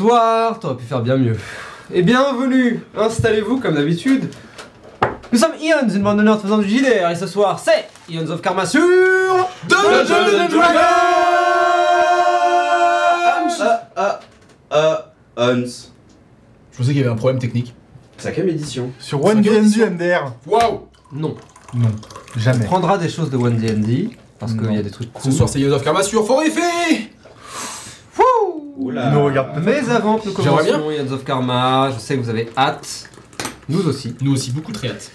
Bonsoir, t'aurais pu faire bien mieux. Et bienvenue, installez-vous comme d'habitude. Nous sommes Ions, une bande de nerds faisant du JDR, et ce soir c'est Ions of Karma sur... Dungeons and Dragons Ah, ah, ah, Hans. Je pensais qu'il y avait un problème technique. Cinquième édition. Sur One D&D MDR Waouh Non, Non, jamais. on prendra des choses de One D&D, parce qu'il Non. y a des trucs Ce cool. soir, c'est Yods of Karma sur Oula. Il nous regarde peut-être. Mais avant que nous J'aimerais commencions Ions of Karma, je sais que vous avez hâte. Nous aussi. Nous aussi, beaucoup très hâte.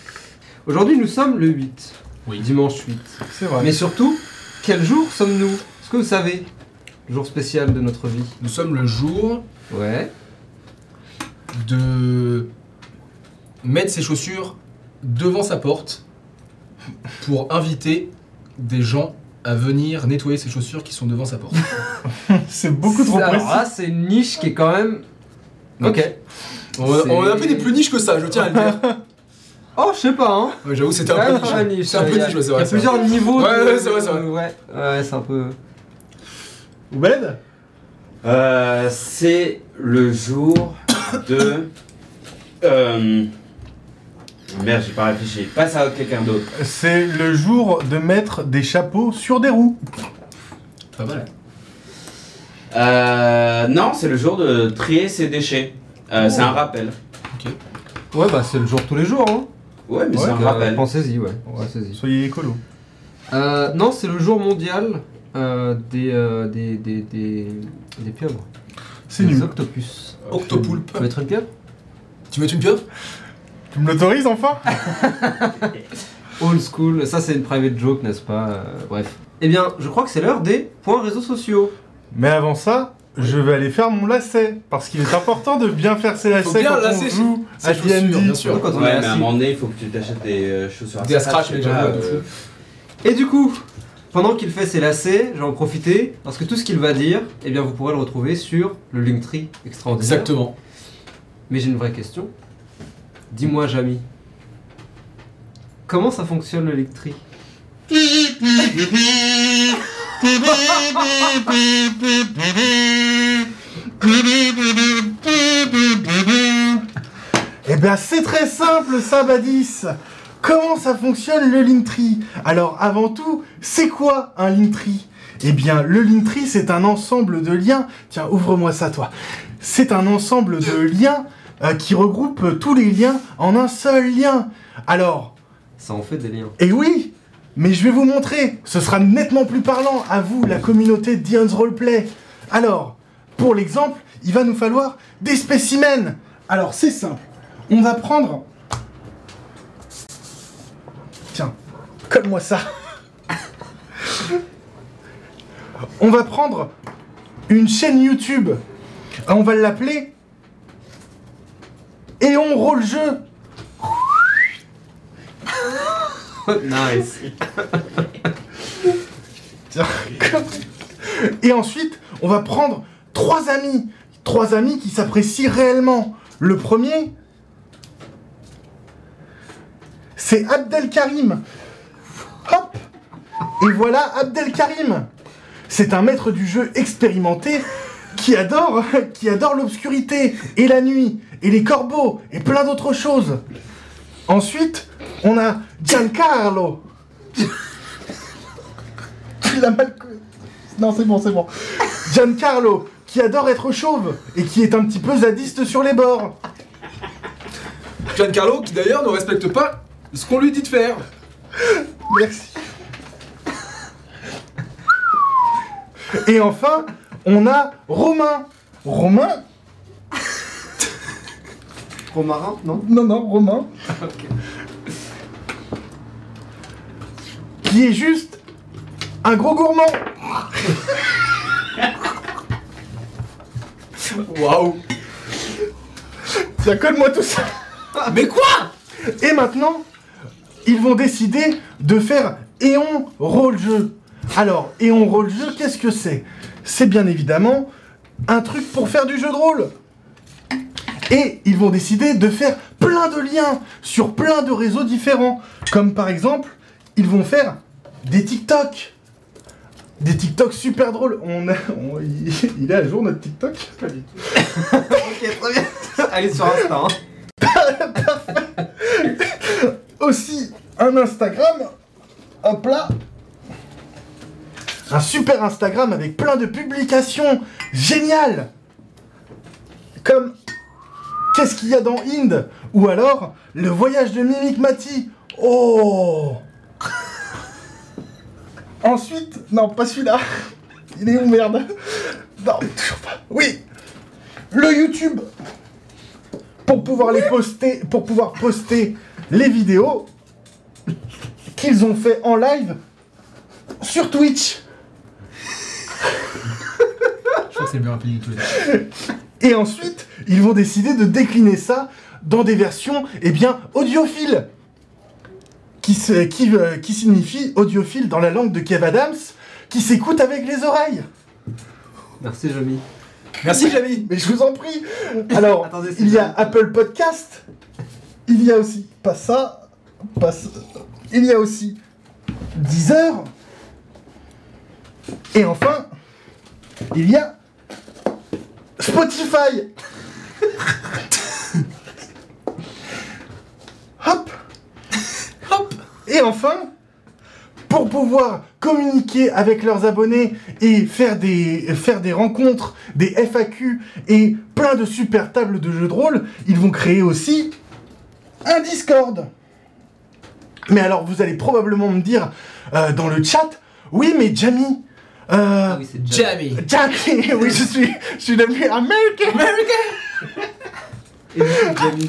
Aujourd'hui nous sommes le 8. Oui. Dimanche 8. C'est vrai. Mais surtout, quel jour sommes-nous? Est-ce que vous savez Le jour spécial de notre vie. Nous sommes le jour Ouais. de mettre ses chaussures devant sa porte pour inviter des gens à venir nettoyer ses chaussures qui sont devant sa porte. C'est beaucoup trop Alors précis. là, c'est une niche qui est quand même. Ok. On, on a fait des plus niches que ça, je tiens à le dire. Oh, je sais pas, hein. Ouais, J'avoue, c'était un peu niche. C'est un peu il y a- niche, c'est Il y vrai. a vrai. plusieurs niveaux. Ouais, de- ouais, c'est vrai, c'est vrai. Ouais, ouais, c'est un peu. Oubed Euh, c'est le jour de. Euh... Merde, j'ai pas réfléchi. Passe à quelqu'un d'autre. C'est le jour de mettre des chapeaux sur des roues. Pas mal. Euh, non, c'est le jour de trier ses déchets. Euh, C'est un rappel. Ouais, bah c'est le jour tous les jours, hein. Ouais, mais c'est un euh, rappel. Pensez-y, ouais. Pensez-y. Soyez écolo. Euh, non, c'est le jour mondial euh, des, euh, des, des, des, des pieuvres. C'est des nul. octopus. Octopoulpe. Tu veux mettre une pieuvre? Tu veux être une pieuvre? Tu me l'autorises enfin Old school, ça c'est une private joke, n'est-ce pas Euh, Bref. Eh bien, je crois que c'est l'heure des points réseaux sociaux. Mais avant ça, je vais aller faire mon lacet. Parce qu'il est important de bien faire ses lacets bien quand lasser on joue ses à chaussures, D&D. bien sûr. Quand on est Ouais, mais à un assis. moment donné, il faut que tu t'achètes des euh, chaussures à Des scratch, scratch, mais j'avoue, de euh, fou. Et du coup, pendant qu'il fait ses lacets, je vais en profiter parce que tout ce qu'il va dire, eh bien vous pourrez le retrouver sur le Linktree extraordinaire. Exactement. Mais j'ai une vraie question. Dis-moi, Jamy. Comment ça fonctionne le Linktree Eh bien, c'est très simple, ça, Badis. Comment ça fonctionne le Linktree Alors, avant tout, c'est quoi un Linktree Eh bien, le Linktree, c'est un ensemble de liens. Tiens, ouvre-moi ça, toi. C'est un ensemble de liens qui regroupe tous les liens en un seul lien. Alors, Ça en fait des liens. et oui, mais je vais vous montrer. Ce sera nettement plus parlant à vous, la communauté Dion's Roleplay. Alors, pour l'exemple, il va nous falloir des spécimens. Alors, c'est simple. On va prendre. Tiens, colle-moi ça. On va prendre une chaîne YouTube. On va l'appeler. Et on roule jeu. nice. Tiens, comme- Et ensuite, on va prendre trois amis. Trois amis qui s'apprécient réellement. Le premier, c'est Abdelkarim. Hop Et voilà Abdelkarim. C'est un maître du jeu expérimenté qui adore, qui adore l'obscurité et la nuit et les corbeaux et plein d'autres choses. Ensuite, on a Giancarlo. Tu l'as mal. Non, c'est bon, c'est bon. Giancarlo, qui adore être chauve et qui est un petit peu zadiste sur les bords. Giancarlo, qui d'ailleurs ne respecte pas ce qu'on lui dit de faire. Merci. Et enfin, on a Romain. Romain Romarin, non? Non, non, Romain. Qui est juste un gros gourmand. Waouh Tiens, colle-moi tout ça. Mais quoi? Et maintenant, ils vont décider de faire Éon Roll-Jeu. Alors, Éon Roll-Jeu, qu'est-ce que c'est? C'est bien évidemment un truc pour faire du jeu de rôle. Et ils vont décider de faire plein de liens sur plein de réseaux différents. Comme par exemple, ils vont faire des TikTok. des TikTok super drôles. On, a- on- il, il est à jour notre TikTok? Pas du tout. ok, très bien. Allez sur Insta. Hein. Aussi un Instagram. Hop là. Un super Instagram avec plein de publications géniales. Comme Qu'est-ce qu'il y a dans Inde Ou alors Le voyage de Mimic Mati. Oh Ensuite, non, pas celui-là. Il est où merde? Non, toujours pas. Oui Le YouTube pour pouvoir poster, pour pouvoir poster les vidéos qu'ils ont fait en live sur Twitch. Je crois que c'est le meilleur pays de tous les temps. Et ensuite, ils vont décider de décliner ça dans des versions, eh bien, audiophiles. Qui, se- qui, euh, qui signifie audiophile dans la langue de Kev Adams, qui s'écoute avec les oreilles. Merci, Jamy. Merci, Jamie Mais je vous en prie. Alors, Attendez, il y a. Apple Podcast. Il y a aussi, pas ça, pas ça. Il y a aussi Deezer. Et enfin, il y a Spotify. Hop. Hop Et enfin, pour pouvoir communiquer avec leurs abonnés et faire des, faire des rencontres, des FAQ et plein de super tables de jeux de rôle, ils vont créer aussi un Discord. Mais alors, vous allez probablement me dire euh, dans le chat, oui, mais Jamie, euh, Ah oui, c'est. Jamie Jamie, oui, je suis, je suis devenu américain. Et du coup, Jamy.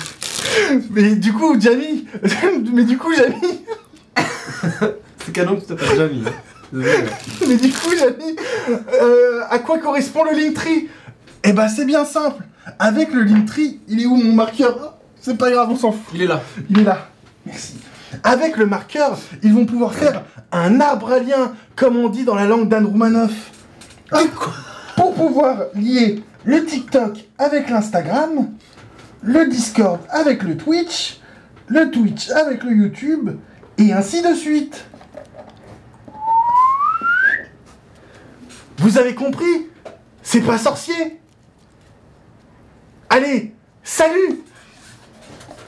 Mais du coup, Jamie, mais du coup, Jamie, C'est canon que tu t'appelles Jamy. hein. Mais du coup, Jamie, euh, à quoi correspond le Linktree Eh ben, c'est bien simple. Avec le Linktree, il est où mon marqueur? Ah, C'est pas grave, on s'en fout. Il est là. Il est là. Merci. Avec le marqueur, ils vont pouvoir faire un arbre à lien, comme on dit dans la langue d'Anne Roumanoff. Ah, Pour pouvoir lier le TikTok avec l'Instagram, le Discord avec le Twitch, le Twitch avec le YouTube, et ainsi de suite. Vous avez compris? C'est pas sorcier Allez, salut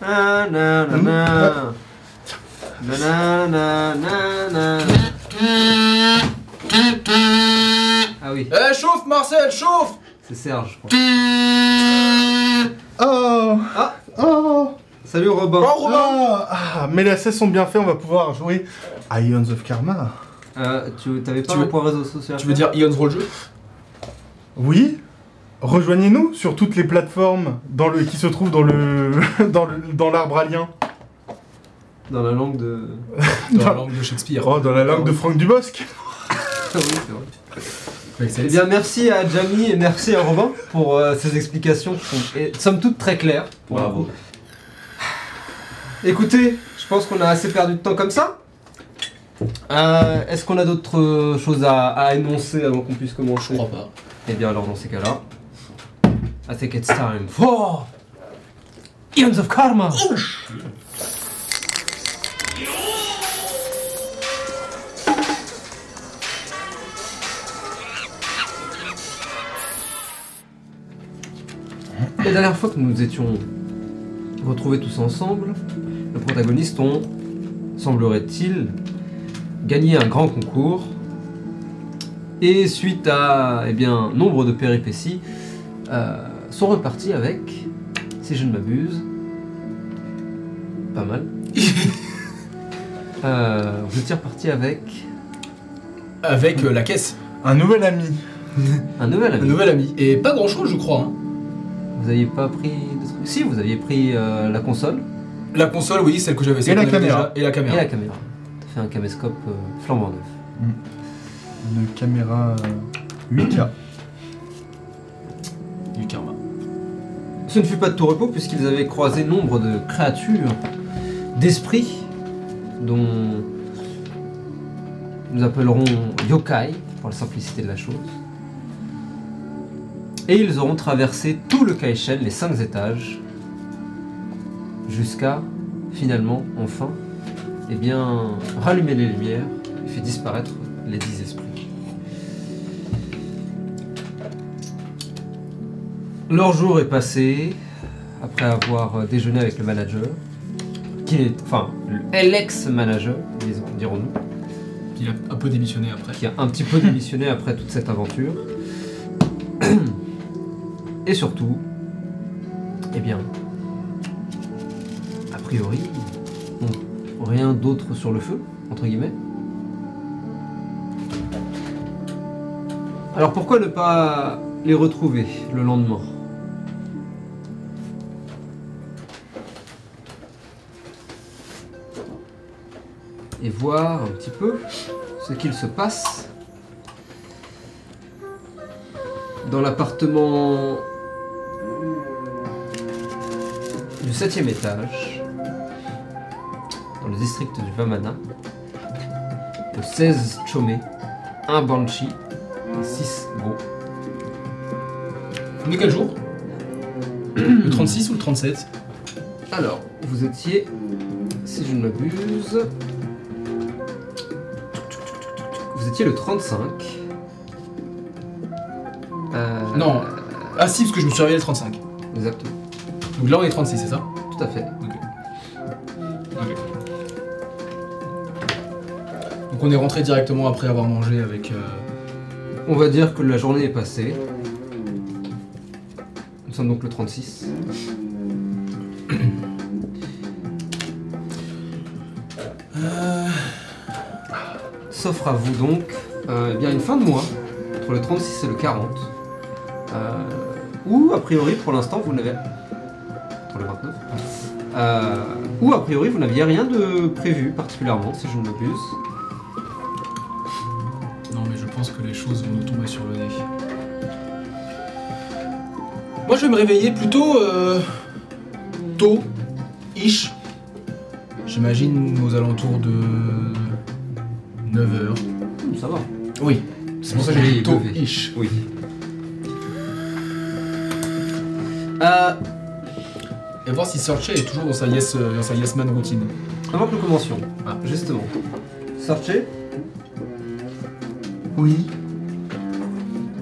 na, na. Na, na, na, na, na. Ah oui, Eh, chauffe, Marcel, chauffe c'est Serge, je crois. Oh Ah. Oh Salut Robin. Oh, Robin Ah, ah, mais les assets sont bien faits, on va pouvoir jouer à Ions of Karma. Euh, tu t'avais pas Tu un veux- point réseau social Tu veux dire Ion's Roll Jeu Oui Rejoignez-nous sur toutes les plateformes dans le, qui se trouvent dans le dans le- dans l'arbre à lien. Dans la langue de. Dans la langue de Shakespeare. Oh, dans la langue de Franck Dubosc. Ah oui, c'est vrai. Eh bien, merci à Jamie et merci à Robin pour euh, ces explications qui sont, et, somme toute, très claires. pour Bravo. Écoutez, je pense qu'on a assez perdu de temps comme ça. Euh, Est-ce qu'on a d'autres euh, choses à, à énoncer avant qu'on puisse Je commencer crois pas. Eh bien, alors, dans ces cas-là, I think it's time for Eons of Karma. La dernière fois que nous nous étions retrouvés tous ensemble, nos protagonistes ont, semblerait-il, gagné un grand concours. Et suite à eh bien, nombre de péripéties, euh, sont repartis avec, si je ne m'abuse, pas mal. Euh, vous étiez reparti avec Avec euh, la caisse. Un nouvel ami. un nouvel Un ami. nouvel ami. Et pas grand chose, je crois. hein. Vous aviez pas pris de trucs? Si, vous aviez pris euh, la console La console, oui, celle que j'avais. celle la caméra. déjà, Et la et caméra. la caméra. T'as fait un caméscope euh, flambant neuf. Une caméra 8K. Du karma. Ce ne fut pas de tout repos puisqu'ils avaient croisé nombre de créatures, d'esprits, dont nous appellerons yokai, pour la simplicité de la chose et ils auront traversé tout le Kaishen, les cinq étages, jusqu'à finalement, enfin, eh bien, rallumer les lumières et faire disparaître les dix esprits. Leur jour est passé après avoir déjeuné avec le manager, qui est, enfin, l'ex-manager, dirons-nous. Qui a un peu démissionné après. Qui a un petit peu démissionné après toute cette aventure. Et surtout, eh bien, a priori, rien d'autre sur le feu, entre guillemets. Alors pourquoi ne pas les retrouver le lendemain? Et voir un petit peu ce qu'il se passe dans l'appartement du septième étage, dans le district du Vamana, au 16 Chomé, un Banshee et 6 Go. On est quel jour? Le 36 ou le 37 Alors, vous étiez, si je ne m'abuse, vous étiez le 35. Euh, Non. Ah si, parce que je me suis réveillé le 35. Donc là on est 36, c'est ça tout à fait. Donc on est rentré directement après avoir mangé avec... euh, On va dire que la journée est passée. Nous sommes donc le 36. S'offre à vous donc euh, eh bien une fin de mois, entre le 36 et le 40. Euh, ou a priori pour l'instant vous n'avez. Pour le 29. Euh, ou a priori vous n'aviez rien de prévu particulièrement, si je ne m'abuse. Non mais je pense que les choses vont nous tomber sur le nez. Moi je vais me réveiller plutôt euh, tôt, ish. J'imagine aux alentours de 9h. Ça va. Oui, c'est pour ça que j'ai dit tôt, ish. Oui. Et voir si Searchay est toujours dans sa yes, euh, dans sa yes man routine. avant que nous commencions, Ah. justement, Sarché, Oui.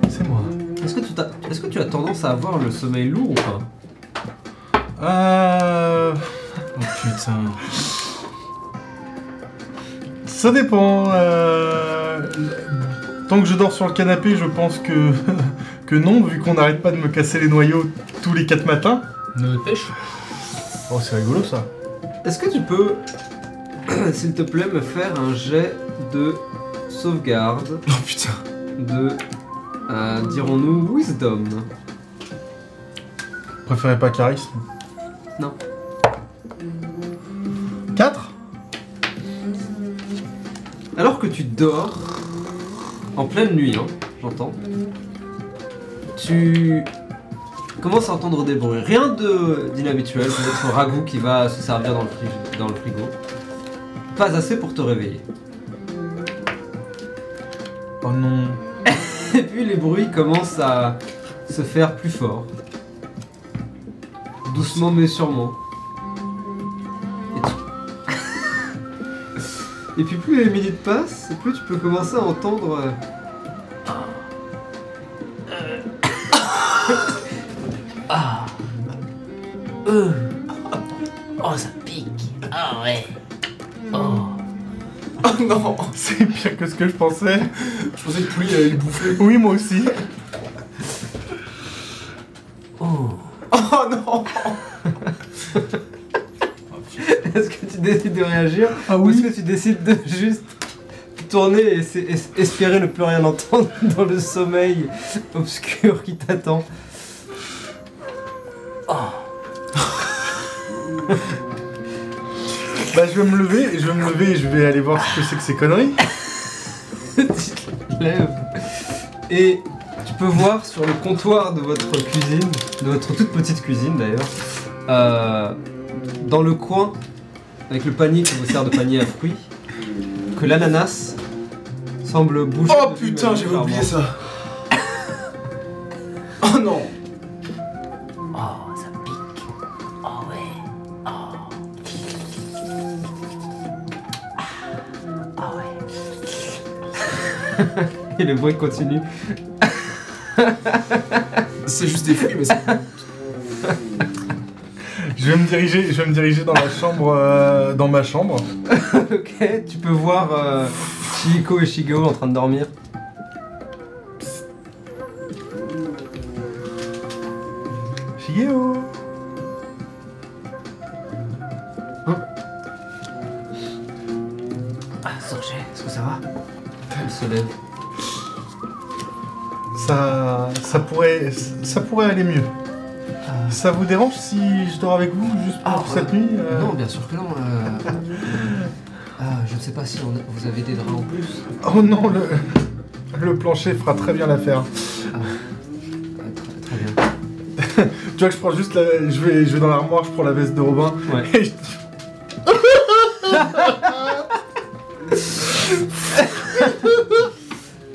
C'est moi. est-ce que, tu t'as- est-ce que tu as tendance à avoir le sommeil lourd ou pas? Euh... Oh putain. Ça dépend. euh, Tant que je dors sur le canapé, je pense que, que non, vu qu'on n'arrête pas de me casser les noyaux tous les 4 matins. Ne pêche Oh, c'est rigolo ça. Est-ce que tu peux, s'il te plaît, me faire un jet de sauvegarde Oh putain. de, euh, dirons-nous, wisdom? Préférez pas charisme Non. 4 Alors que tu dors, en pleine nuit, hein, j'entends, tu commences à entendre des bruits. Rien de d'inhabituel, peut-être un ragoût qui va se servir dans le, fri- dans le frigo. Pas assez pour te réveiller. Oh non. Et puis les bruits commencent à se faire plus forts. Doucement mais sûrement. Et, tu- Et puis plus les minutes passent, plus tu peux commencer à entendre... Euh. Oh, ça pique. Ah ouais. Oh. Oh non C'est pire que ce que je pensais. Je pensais que Pouly allait le bouffer. Oui, moi aussi. Oh. Oh non Est-ce que tu décides de réagir Ah Ou est-ce que tu décides de juste tourner et es- espérer ne plus rien entendre dans le sommeil obscur qui t'attend? Bah, je vais me lever, je vais me lever et je vais aller voir ce que c'est que ces conneries. tu te lèves et tu peux voir sur le comptoir de votre cuisine, de votre toute petite cuisine d'ailleurs, euh, dans le coin, avec le panier qui vous sert de panier à fruits, que l'ananas semble bouger. Oh putain, j'avais oublié ça Oh non le bruit continue. C'est juste des fruits, mais c'est. Je vais me diriger, je vais me diriger dans la chambre, euh, dans ma chambre. ok, tu peux voir euh, Chihiko et Shigeo en train de dormir. Ça pourrait aller mieux. Ah. Ça vous dérange si je dors avec vous juste pour Ah, cette euh, nuit euh Non, bien sûr que non. euh. Ah, je ne sais pas si on a- vous avez des draps en plus. Oh non, le, le plancher fera très bien l'affaire. Très, très bien. Tu vois que je prends juste la, je vais, je vais dans l'armoire, je prends la veste de Robin Ouais. et je-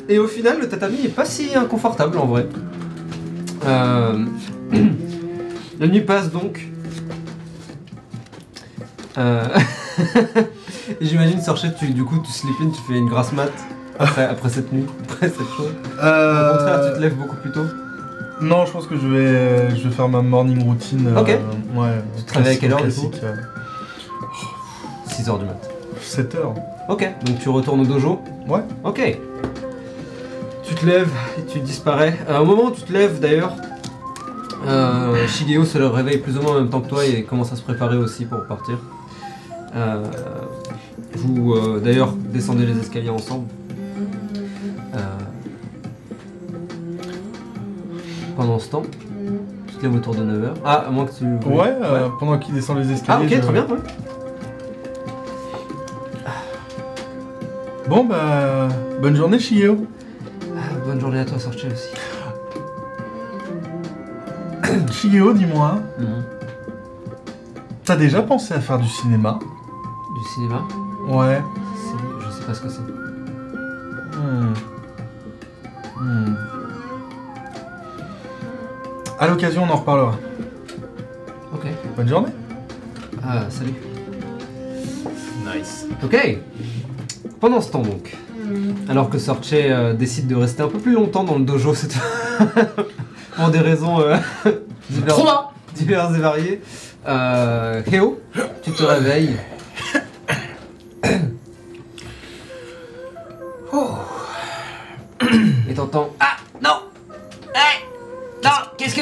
Et au final, le tatami est pas si inconfortable en vrai. Euh, La nuit passe donc. Euh, J'imagine, Sorchet, tu, du coup, tu sleep in, tu fais une grasse mat après, après cette nuit, après cette chose. Au Euh, contraire, tu te lèves beaucoup plus tôt. Non, je pense que je vais, je vais faire ma morning routine. euh, Ok. ouais. Tu te réveilles à quelle heure, du coup classique, euh, 6h du mat. 7 heures. Ok, donc tu retournes au dojo Ouais. Ok. Tu te lèves et tu disparais. Euh, au moment où tu te lèves d'ailleurs, euh, Shigeo se réveille plus ou moins en même temps que toi et commence à se préparer aussi pour partir. Euh, vous euh, d'ailleurs descendez les escaliers ensemble. Euh, pendant ce temps, tu te lèves autour de 9h. Ah, à moins que tu. Ouais, euh, pendant qu'il descend les escaliers. Ah ok, je- très bien, ouais. Bon, bah, bonne journée, Shigeo. Bonne journée à toi, Sorche aussi. Shigeo, dis-moi, Mhm. t'as déjà pensé à faire du cinéma? Du cinéma? Ouais. C'est- Je sais pas ce que c'est. Hmm. Hmm. À l'occasion, on en reparlera. Ok. Bonne journée. Ah, salut. Nice. Ok. Pendant ce temps donc, alors que Sorche euh, décide de rester un peu plus longtemps dans le dojo cette pour des raisons euh, diverses, et variées, euh, Heo, tu te réveilles. Oh. Et t'entends Ah, non. Hey Non, qu'est-ce que...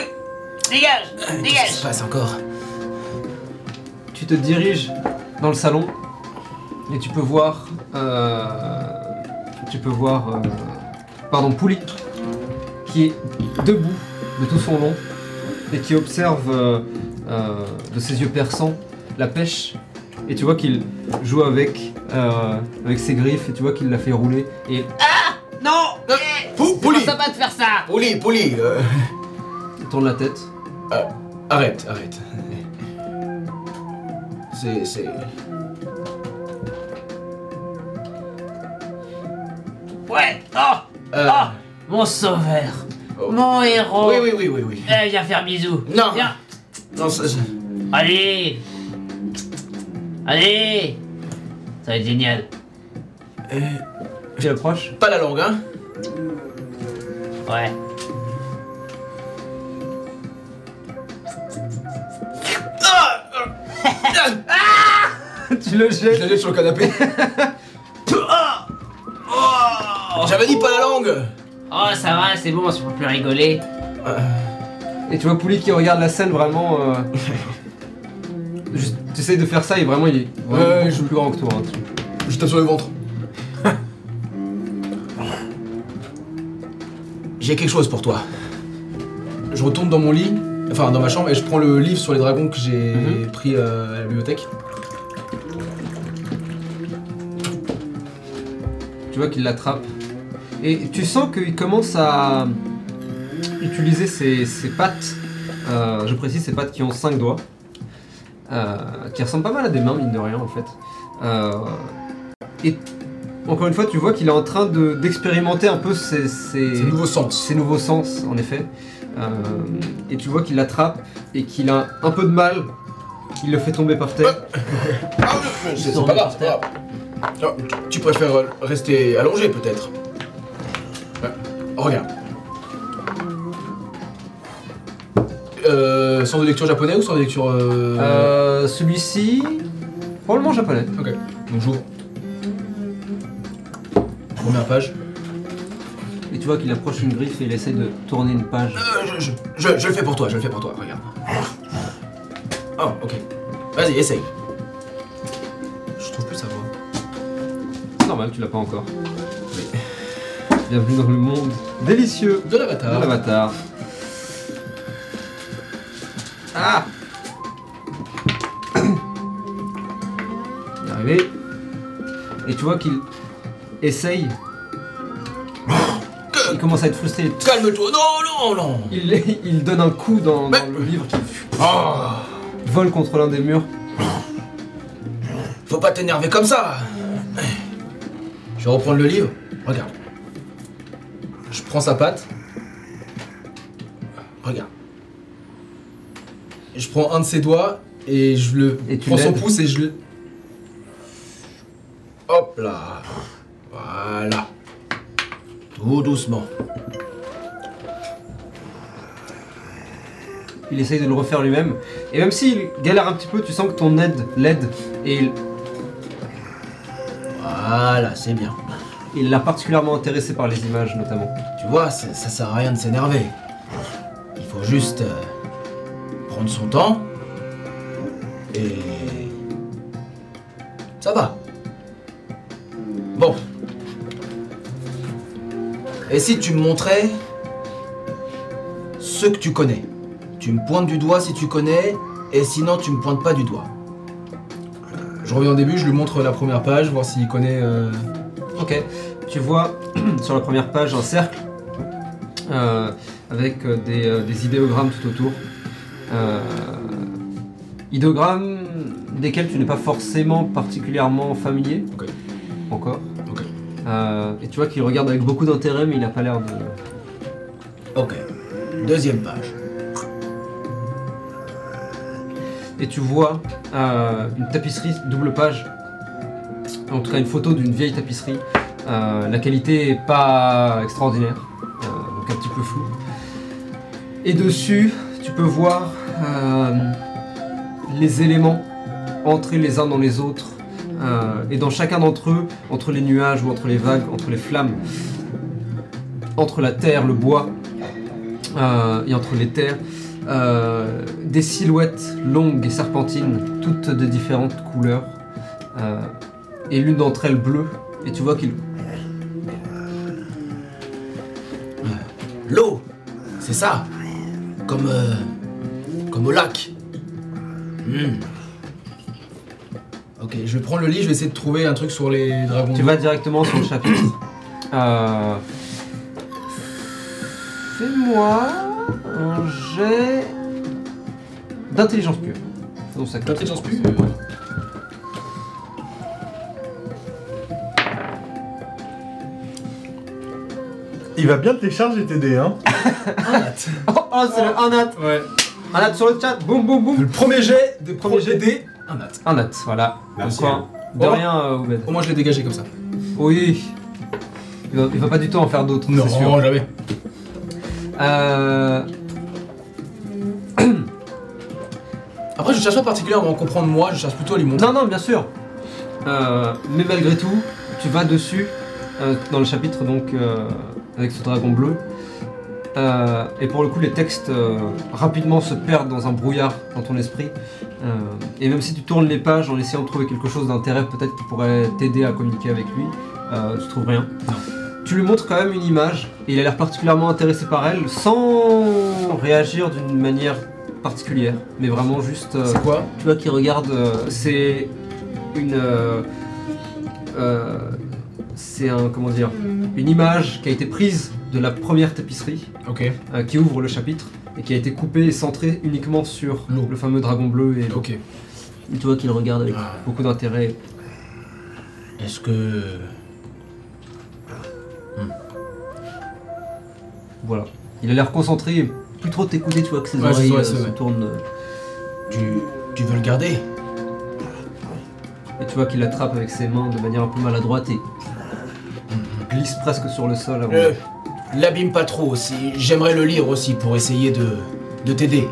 Dégage Qu'est-ce qui Dégage. se passe encore? Tu te diriges dans le salon et tu peux voir euh, tu peux voir euh, pardon Pouli qui est debout de tout son long et qui observe euh, euh, de ses yeux perçants la pêche et tu vois qu'il joue avec euh, avec ses griffes et tu vois qu'il la fait rouler et Non Euh, Eh, Pou- c'est Pouli pas sympa de faire ça Pouli, Pouli euh, il tourne la tête Arrête, arrête. C'est. C'est. Ouais Oh Euh, Ah Mon sauveur oh. Mon héros. Oui, oui, oui, oui, oui. Eh, viens faire bisou Non. Viens. Non, ça- ça- Allez. Allez. Ça va être génial. Euh, tu approches pas la langue, hein. Ouais. tu le Je jettes la jette sur le canapé. J'avais dit pas la langue Oh, ça va, c'est bon, on se peut plus rigoler. et tu vois Pouli qui regarde la scène vraiment euh, juste tu essayes de faire ça et vraiment il est vraiment Ouais, beaucoup je- plus grand que toi hein. Je tape sur le ventre. J'ai quelque chose pour toi. Je retourne dans mon lit, enfin dans ma chambre, et je prends le livre sur les dragons que j'ai Mhm. pris euh, à la bibliothèque. Tu vois qu'il l'attrape. Et tu sens qu'il commence à utiliser ses, ses pattes. euh, je précise ses pattes qui ont 5 doigts. euh, qui ressemblent pas mal à des mains, mine de rien, en fait. Euh, et encore une fois, tu vois qu'il est en train de- d'expérimenter un peu ses, ses- C'est nouveau sens. ses nouveaux sens, en effet. Euh, et tu vois qu'il l'attrape et qu'il a un peu de mal. Il le fait tomber par terre. Ah, c'est c'est pas grave, c'est pas grave. Ah, Tu préfères rester allongé peut-être. Regarde. Euh, sans de lecture japonais ou sans de lecture. Euh... Euh, Celui-ci, probablement japonais. Ok, donc j'ouvre. Première page. Et tu vois qu'il approche une griffe et il essaie de tourner une page. Euh, je, je, je, je le fais pour toi, je le fais pour toi, regarde. Oh, ok. Vas-y, essaye. Je trouve plus sa voix. C'est normal, tu l'as pas encore. Bienvenue dans le monde délicieux De de l'avatar. l'avatar. Ah Il est arrivé. Et tu vois qu'il essaye. Il commence à être frustré. Calme-toi, non, non, non Il, il donne un coup dans, le livre qui Oh, vole contre l'un des murs. Faut pas t'énerver comme ça Je vais reprendre le livre. Regarde. Je prends sa patte. Regarde. Je prends un de ses doigts et je le Et tu prends son pouce et je le. Hop là. Voilà. Tout doucement. Il essaye de le refaire lui-même. Et même s'il galère un petit peu, tu sens que ton aide l'aide. Et il, Voilà, c'est bien. Il l'a particulièrement intéressé par les images, notamment. Tu vois, ça, ça sert à rien de s'énerver. Il faut juste euh, prendre son temps et ça va. Bon. Et si tu me montrais ce que tu connais? Tu me pointes du doigt si tu connais et sinon tu me pointes pas du doigt. Je reviens au début, je lui montre la première page, voir s'il connaît. euh, Ok. Tu vois sur la première page un cercle euh, avec euh, des, euh, des idéogrammes tout autour. Euh, idéogrammes desquels tu n'es pas forcément particulièrement familier. Ok. Encore. Ok. Euh, et tu vois qu'il regarde avec beaucoup d'intérêt, mais il n'a pas l'air de. Ok. Deuxième page. Et tu vois une tapisserie double page, tout cas une photo d'une vieille tapisserie. Euh, la qualité est pas extraordinaire, euh, donc un petit peu floue. Et dessus, tu peux voir euh, les éléments entrés les uns dans les autres. et dans chacun d'entre eux, entre les nuages ou entre les vagues, entre les flammes, entre la terre, le bois et entre les terres, des silhouettes longues et serpentines, toutes de différentes couleurs, et l'une d'entre elles bleue, et tu vois qu'il... L'eau, c'est ça. Comme euh, comme au lac. Hmm. Ok, je vais prendre le lit, je vais essayer de trouver un truc sur les dragons. Tu vas directement sur le chapitre. Euh, Fais-moi un jet d'intelligence pure. Faisons ça comme ça. D'intelligence pure. Il va bien télécharger tes dés, hein. Oh, oh, c'est le 1 nat Ouais. Un nat sur le chat, boum boum boum Le premier jet des Premier premiers jet. dés, un nat. Un nat, voilà. Merci, Donc, hein. De Oh. rien, euh, Oubed. Au moins je l'ai dégagé comme ça. Oui. Il va, il va pas du tout en faire d'autres, c'est sûr. jamais. Euh, Après, je cherche pas particulièrement à en comprendre moi, je cherche plutôt à lui montrer. Non, non, bien sûr. Euh, mais malgré tout, tu vas dessus, euh, dans le chapitre donc euh, avec ce dragon bleu. Euh, et pour le coup, les textes rapidement se perdent dans un brouillard dans ton esprit. Et même si tu tournes les pages en essayant de trouver quelque chose d'intérêt, peut-être qui pourrait t'aider à communiquer avec lui, tu trouves rien. Tu lui montres quand même une image et il a l'air particulièrement intéressé par elle, sans réagir d'une manière particulière, mais vraiment juste. C'est quoi? tu vois qui regarde, c'est une, euh, c'est un comment dire, une image qui a été prise de la première tapisserie Ok. euh, qui ouvre le chapitre et qui a été coupée et centrée uniquement sur L'eau. le fameux dragon bleu et. Ok. Et tu vois qu'il regarde avec Ah. beaucoup d'intérêt. Est-ce que. Voilà. Il a l'air concentré, et plus trop t'écouter, tu vois que ses Ouais, c'est oreilles vrai, euh, c'est se vrai. tournent. euh, Tu, tu veux le garder? Et tu vois qu'il l'attrape avec ses mains de manière un peu maladroite et glisse presque sur le sol avant. Euh, L'abîme pas trop, si j'aimerais le lire aussi pour essayer de, de t'aider.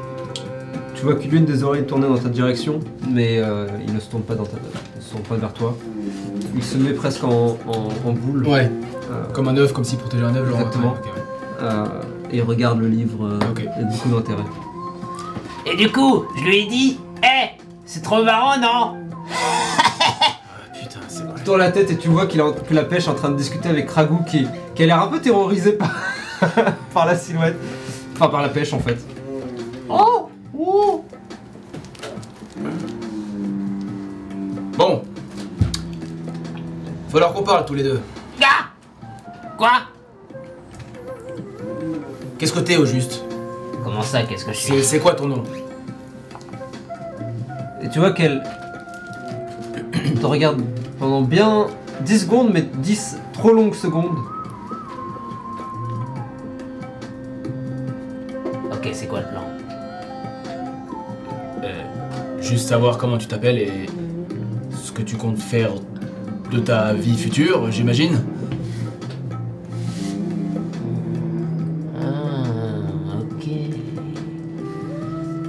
tu vois qu'il a une des oreilles tournées dans ta direction, mais euh, il ne se tourne pas dans ta, il se tourne pas vers toi. Il se met presque en, en- en boule. Ouais, euh, comme un œuf, comme s'il protégeait un œuf, genre. Exactement. ouais, ok, ouais. euh, et il regarde le livre euh, Ok. avec beaucoup d'intérêt. Et du coup, je lui ai dit, hé, c'est trop marrant, non? Tournes la tête et tu vois qu'il est en- que la pêche en train de discuter avec Kragou qui, qui a l'air un peu terrorisé par, par la silhouette. Enfin, par la pêche en fait. Oh Oh Bon. Faut alors qu'on parle tous les deux. Ah Quoi Qu'est-ce que t'es au juste Comment ça, qu'est-ce que je suis C'est c'est quoi ton nom Et tu vois qu'elle te regarde pendant bien 10 secondes, mais 10 trop longues secondes. Ok, c'est quoi le plan? Euh, Juste savoir comment tu t'appelles et ce que tu comptes faire de ta vie future, j'imagine. Ah, ok.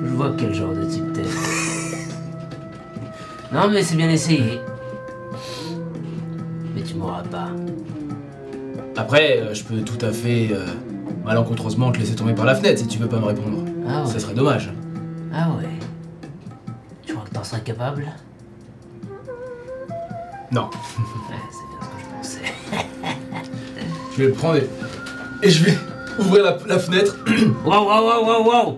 Je vois quel genre de type t'es. non, mais c'est bien essayé. Après, euh, je peux tout à fait euh, malencontreusement te laisser tomber par la fenêtre si tu veux pas me répondre. Ah ouais. Ça serait dommage. Ah ouais. Tu crois que t'en serais capable? Non. Ouais, c'est bien ce que je pensais. Je vais le prendre et, et je vais ouvrir la, la fenêtre. Wow, wow, wow, wow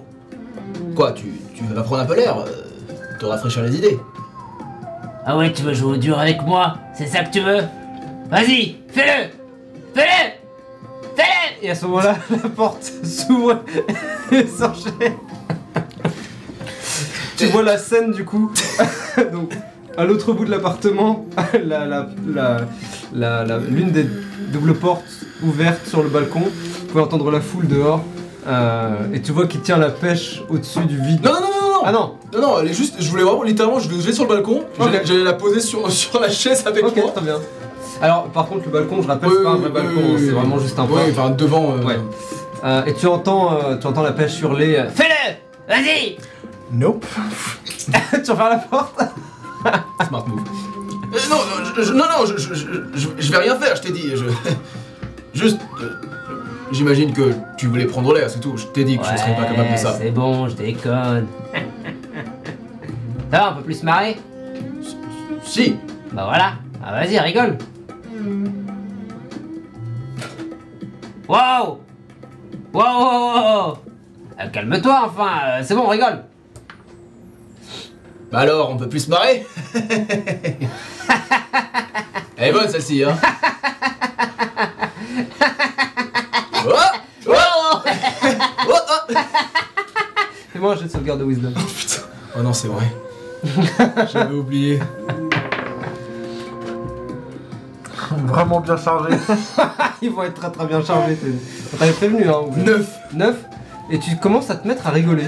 Quoi, tu, tu vas prendre un peu l'air euh, Te rafraîchir les idées Ah ouais, tu veux jouer au dur avec moi? C'est ça que tu veux? Vas-y, fais-le Fais-le Fais-le Et à ce moment-là, la porte s'ouvre et s'enchaîne. tu vois la scène du coup. Donc, à l'autre bout de l'appartement, la, la, la, la- la- l'une des doubles portes ouvertes sur le balcon. Vous pouvez entendre la foule dehors. euh, et tu vois qu'il tient la pêche au-dessus du vide. Non, non, non, non, non Ah non Non, non, elle est juste. Je voulais vraiment, littéralement, je vais sur le balcon. J'allais la poser sur, sur la chaise avec Ok, moi. très bien. Alors, par contre, le balcon, je rappelle, Oui, c'est pas un vrai oui, balcon, oui, c'est vraiment juste un Ouais, pas. enfin, devant. euh, Ouais. Euh, et tu entends, euh, tu entends la pêche hurler. euh, Fais-le Vas-y Nope. tu refermes la porte? Smart move. Euh, non, non, je, je- non, non, je, je, je, je- je vais rien faire, je t'ai dit. Je, juste. euh, J'imagine que tu voulais prendre l'air, c'est tout. Je t'ai dit que je ne serais pas capable de ça. c'est bon, je déconne. ça va, on peut plus se marrer? Si Bah voilà. Ah vas-y, rigole. Wow Wow, wow, wow Euh, Calme-toi enfin, euh, c'est bon, rigole. Bah alors, on peut plus se marrer? Elle est bonne celle-ci, hein Oh Oh Oh, oh Fais-moi un de sauvegarde de wisdom. Oh non, c'est vrai. J'avais oublié. Vraiment bien chargé. Ils vont être très très bien chargés. On t'avait prévenu, hein. ou- 9 Neuf. Et tu commences à te mettre à rigoler.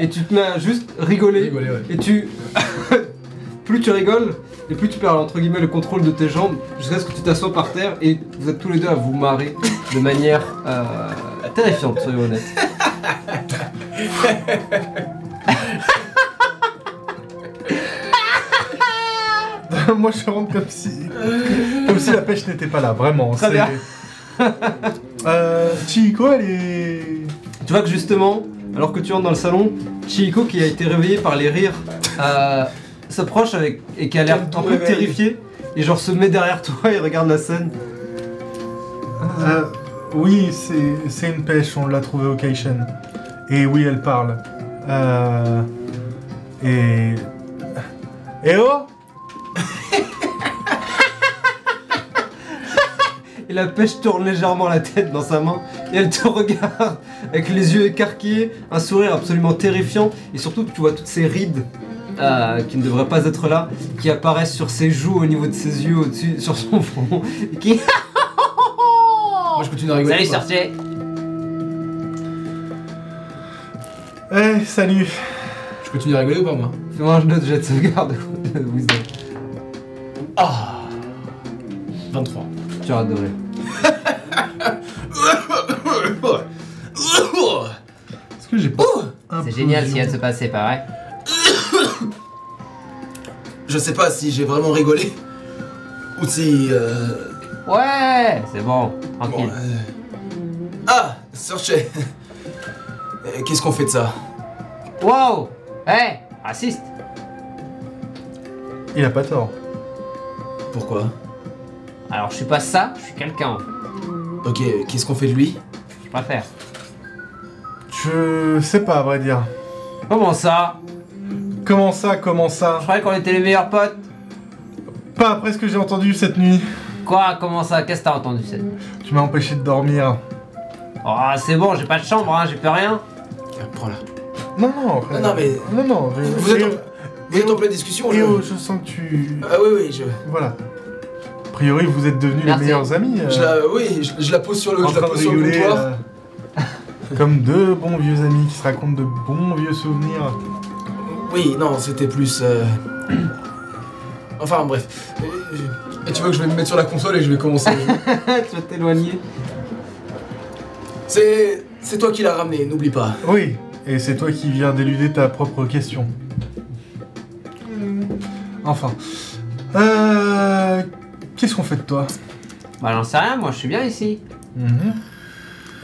Et tu te mets à juste rigoler. Rigoler, ouais. Et tu. plus tu rigoles, et plus tu perds entre guillemets le contrôle de tes jambes, jusqu'à ce que tu t'assois par terre et vous êtes tous les deux à vous marrer de manière euh, terrifiante, soyons honnêtes. Moi, je rentre comme si, comme si la pêche n'était pas là, vraiment. Très c'est- bien. Euh, Chico, elle est. Tu vois que justement, alors que tu entres dans le salon, Chihiko, qui a été réveillé par les rires, euh, s'approche avec et qui a l'air Quel un peu réveil. terrifié, et genre se met derrière toi et regarde la scène. Euh, oui, c'est une pêche, on l'a trouvée au Kaishen. Et oui, elle parle. Euh, et. Eh oh Et la pêche tourne légèrement la tête dans sa main, et elle te regarde avec les yeux écarquillés, un sourire absolument terrifiant, et surtout tu vois toutes ces rides. euh, qui ne devraient pas être là, qui apparaissent sur ses joues, au niveau de ses yeux, au-dessus, sur son front, Je continue à rigoler. Salut, quoi. Eh, salut Je continue à rigoler ou pas, moi? Fais-moi un autre jet de sauvegarde. Ah 23. Tu as adoré. Est-ce que j'ai pas. C'est génial ce qui vient de se passer, pareil. Je sais pas si j'ai vraiment rigolé ou si euh, Ouais, c'est bon, Bon, tranquille. euh, Ah, Searchet. Euh, Qu'est-ce qu'on fait de ça? Wow Hé Raciste Il a pas tort. Pourquoi? Alors je suis pas ça, je suis quelqu'un en fait. Ok, qu'est-ce qu'on fait de lui? Je préfère. Je sais pas, à vrai dire. Comment ça? Comment ça, comment ça? Je croyais qu'on était les meilleurs potes. Pas après ce que j'ai entendu cette nuit. Quoi? Comment ça? Qu'est-ce que t'as entendu cette Tu m'as empêché de dormir. Oh c'est bon, j'ai pas de chambre, hein, j'ai plus rien. Tiens, prends-la. Non, non, frère. Non, non, mais- Non, non. je- Vous êtes en, vous êtes en pleine discussion, je... et oh, je sens que tu. Ah oui, oui, je... Voilà. A priori, vous êtes devenus Merci. les meilleurs amis. euh, Je la, oui, je, je la pose sur le, en je la train de pose sur le rigoler. comptoir. euh, comme deux bons vieux amis qui se racontent de bons vieux souvenirs. Oui, non, c'était plus. euh, Enfin, bref. Et tu vois que je vais me mettre sur la console et je vais commencer. tu vas t'éloigner. C'est. C'est toi qui l'as ramené, n'oublie pas. Oui, et c'est toi qui viens d'éluder ta propre question. Enfin. Euh. Qu'est-ce qu'on fait de toi? Bah j'en sais rien, moi je suis bien ici. Mhm.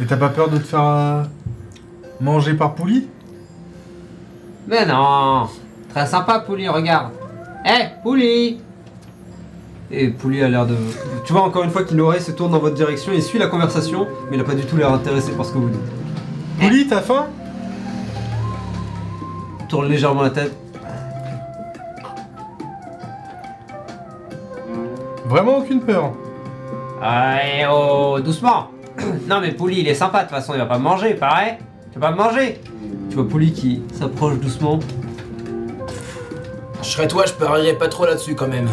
Et t'as pas peur de te faire euh, manger par Pouli? Mais non Très sympa Pouli, regarde. Hé Pouli Et Pouli a l'air de... Tu vois encore une fois qu'il l'oreille se tourne dans votre direction et suit la conversation, mais il a pas du tout l'air intéressé par ce que vous dites. Pouli, t'as faim? Tourne légèrement la tête. Vraiment aucune peur. Allez oh, doucement Non mais Pouli il est sympa, de toute façon il va pas me manger, pareil Tu vas pas me manger Tu vois Pouli qui s'approche doucement. Je serais toi, je parierais pas trop là-dessus quand même.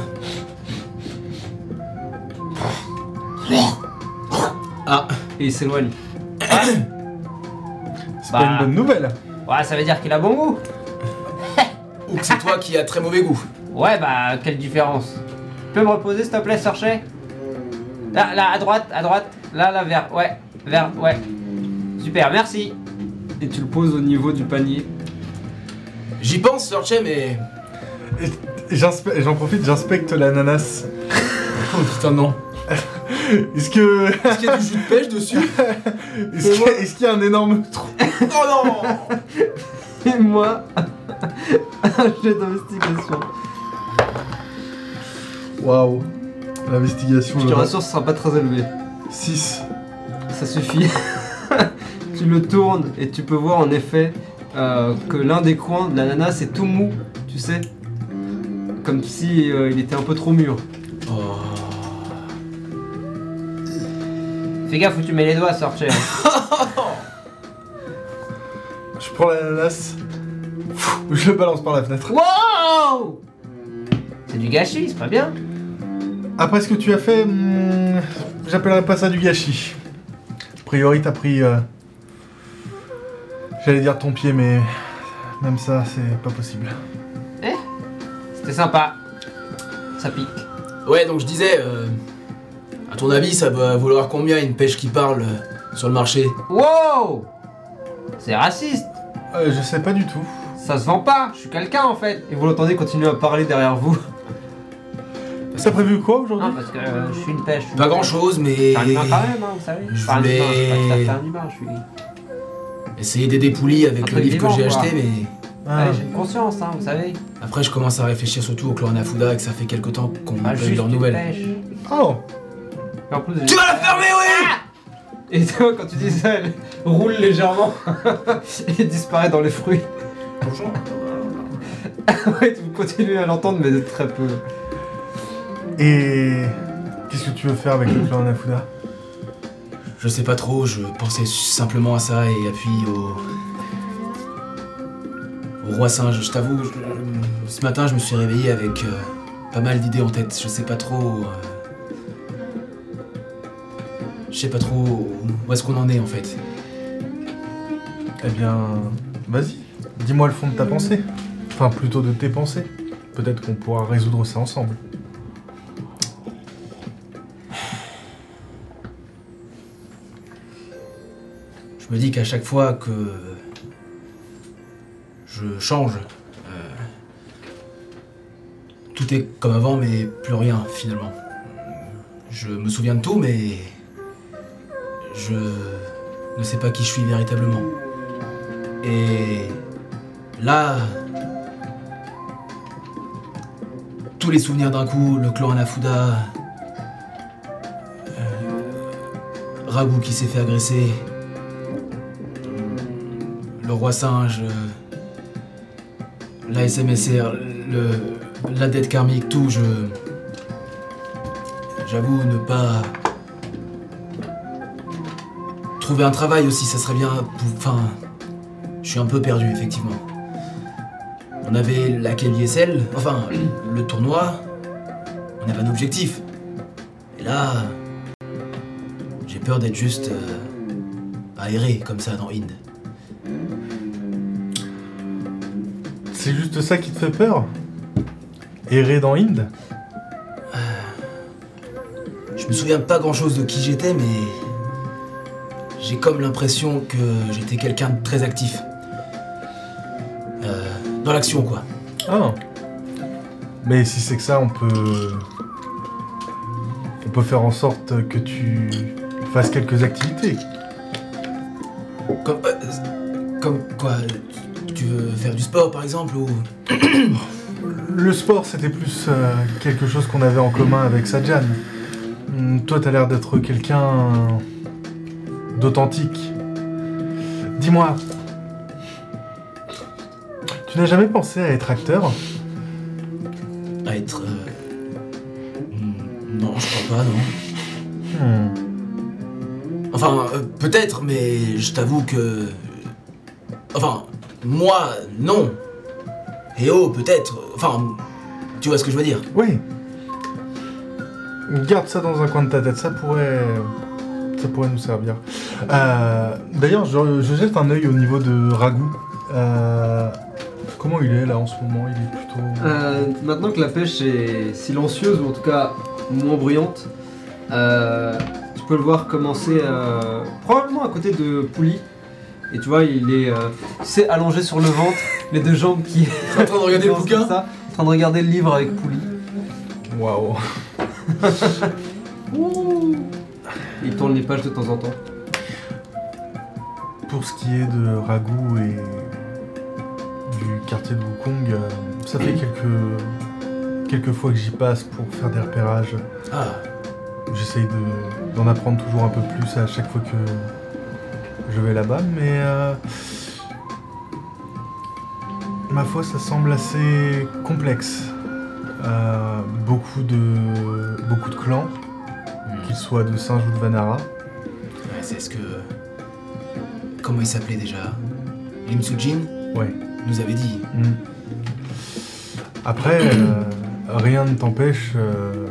Et il s'éloigne. C'est Bah. pas une bonne nouvelle. Ouais, ça veut dire qu'il a bon goût ou que c'est toi qui as très mauvais goût. Ouais, bah, quelle différence Tu peux me reposer, s'il te plaît, Sorchet Là, là, à droite, à droite. Là, là, vers, ouais, vers, ouais. Super, merci. Et tu le poses au niveau du panier. J'y pense, Searchet, mais. J'inspe- J'en profite, j'inspecte l'ananas. Oh putain, non. Est-ce que. Est-ce qu'il y a du jus de pêche dessus? Est-ce qu'il y, a- y un énorme trou? Oh non Et moi, un jet d'investigation. Waouh. L'investigation, Je te rassure, ce sera pas très élevé. 6. Ça suffit. tu le tournes et tu peux voir en effet euh, que l'un des coins de l'ananas est tout mou, tu sais. Comme si euh, il était un peu trop mûr. Oh. Fais gaffe où tu mets les doigts, Sorchet. Je prends l'ananas. Je le balance par la fenêtre. wow C'est du gâchis, c'est pas bien Après ce que tu as fait, hmm, j'appellerais pas ça du gâchis. A priori, t'as pris. euh, J'allais dire ton pied, mais même ça, c'est pas possible. C'était sympa. Ça pique. Ouais, donc je disais. euh, À ton avis, ça va vouloir combien une pêche qui parle euh, sur le marché? Wow C'est raciste Euh, je sais pas du tout. Ça se vend pas, je suis quelqu'un en fait Et vous l'entendez continuer à parler derrière vous? T'as prévu quoi aujourd'hui? Non, parce que euh, je suis une pêche. Pas grand chose, mais. Humain quand même, hein, vous savez. Je Enfin, un humain, je suis pas tout à fait un humain, je suis. Essayer d'aider Pouli Un avec le truc livre que vivant, j'ai quoi. acheté, mais. Ah, Ouais, j'ai une conscience, hein, vous savez. Après, je commence à réfléchir surtout au clan Anafuda et que ça fait quelque temps qu'on Pas n'a pas eu juste leurs une nouvelles. pêche. Oh Et en plus, Tu vas la fermer, oui Et tu vois, quand tu dis ça, elle roule légèrement et disparaît dans les fruits. ouais, tu continues à l'entendre, mais très peu. Et. Qu'est-ce que tu veux faire avec le clan Anafuda Je sais pas trop, je pensais simplement à ça et appuie au. au roi singe. Je t'avoue, je- ce matin, je me suis réveillé avec euh, pas mal d'idées en tête. Je sais pas trop. euh, sais pas trop où est-ce qu'on en est en fait. Eh bien. Vas-y, dis-moi le fond de ta pensée. Enfin, plutôt de tes pensées. Peut-être qu'on pourra résoudre ça ensemble. Je me dis qu'à chaque fois que je change. Euh, tout est comme avant, mais plus rien finalement. Je me souviens de tout, mais je ne sais pas qui je suis véritablement. Et là, tous les souvenirs d'un coup, le clan Anafuda, euh, qui s'est fait agresser, le roi singe, la SMSR, la dette karmique, tout, je. J'avoue ne pas. Trouver un travail aussi, ça serait bien. pour- Enfin. Je suis un peu perdu, effectivement. On avait la KBSL, enfin, le tournoi. On avait un objectif. Et là. J'ai peur d'être juste. euh, aéré, comme ça, dans Inde. C'est juste ça qui te fait peur? Errer dans Inde Je me souviens pas grand chose de qui j'étais, mais. J'ai comme l'impression que j'étais quelqu'un de très actif. Euh, dans l'action, quoi. Ah. Mais si c'est que ça, on peut. On peut faire en sorte que tu fasses quelques activités. Comme, euh, comme quoi Tu veux faire du sport, par exemple, ou. Le sport, c'était plus euh, quelque chose qu'on avait en commun avec Sajan. Hum, Toi, t'as l'air d'être quelqu'un d'authentique. Dis-moi, tu n'as jamais pensé à être acteur? À être. euh, Non, je crois pas, non. Hmm. Enfin, euh, peut-être, mais je t'avoue que. Enfin, moi, non. Et oh, peut-être. Enfin, tu vois ce que je veux dire? Oui. Garde ça dans un coin de ta tête, ça pourrait, ça pourrait nous servir. Euh, D'ailleurs, je, je jette un œil au niveau de Ragout. Euh, comment il est là en ce moment? Il est plutôt. Euh, maintenant que la pêche est silencieuse, ou en tout cas moins bruyante, euh, tu peux le voir commencer euh, probablement à côté de Pouli. Et tu vois, il est, euh, allongé sur le ventre, les deux jambes qui. en train de regarder le qui bouquin ça, En train de regarder le livre avec Pouli. Waouh. Il tourne les pages de temps en temps. Pour ce qui est de Ragout et du quartier de Wukong, euh, ça fait quelques, quelques fois que j'y passe pour faire des repérages. Ah, J'essaye de- d'en apprendre toujours un peu plus à chaque fois que je vais là-bas, mais euh, ma foi, ça semble assez complexe. Euh, beaucoup de beaucoup de clans, qu'ils soient de singes ou de Vanara. ouais, c'est ce que. Comment il s'appelait déjà? Lim Soo-jin Ouais. nous avait dit. Mm. Après, euh, rien ne t'empêche euh,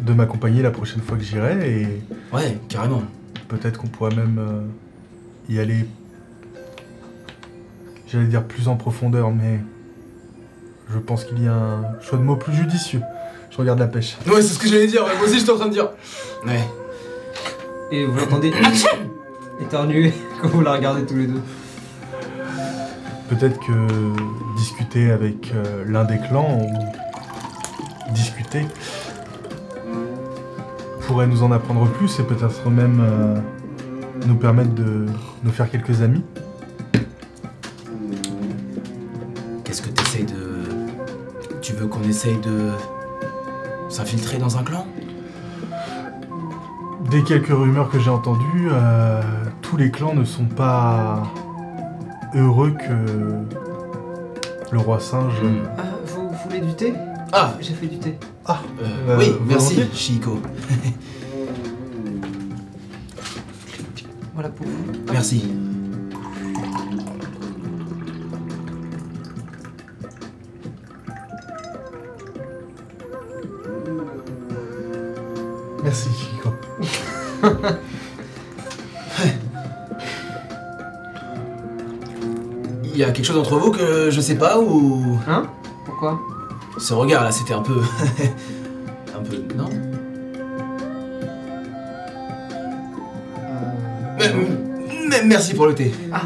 de m'accompagner la prochaine fois que j'irai et Ouais, carrément. peut-être qu'on pourrait même euh, y aller, j'allais dire plus en profondeur, mais je pense qu'il y a un choix de mots plus judicieux. Je regarde la pêche. Ouais, c'est ce que j'allais dire, ouais, moi aussi j'étais en train de dire. Ouais. Et vous l'entendez éternuer quand vous la regardez tous les deux. Peut-être que discuter avec euh, l'un des clans ou discuter pourrait nous en apprendre plus et peut-être même euh, nous permettre de nous faire quelques amis. Qu'est-ce que t'essayes de. Tu veux qu'on essaye de. S'infiltrer dans un clan? Des quelques rumeurs que j'ai entendues, euh, tous les clans ne sont pas heureux que le roi singe. Hmm. Ah, vous voulez du thé? Ah J'ai fait du thé. euh, Euh, Oui, merci. Chico. Voilà pour vous. Merci. Merci, quelque chose entre vous que je sais pas ou. Hein? Pourquoi? Ce regard là, c'était un peu. un peu. Non? Euh, Merci pour le thé. Ah.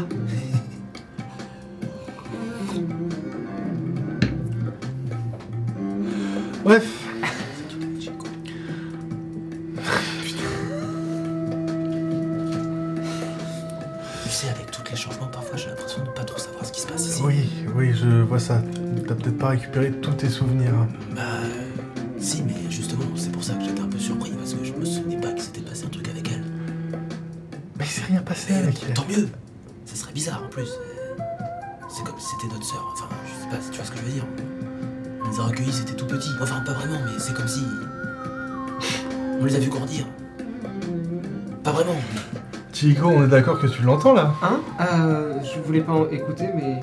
Chico, on est d'accord que tu l'entends là Hein euh, Je voulais pas en écouter, mais.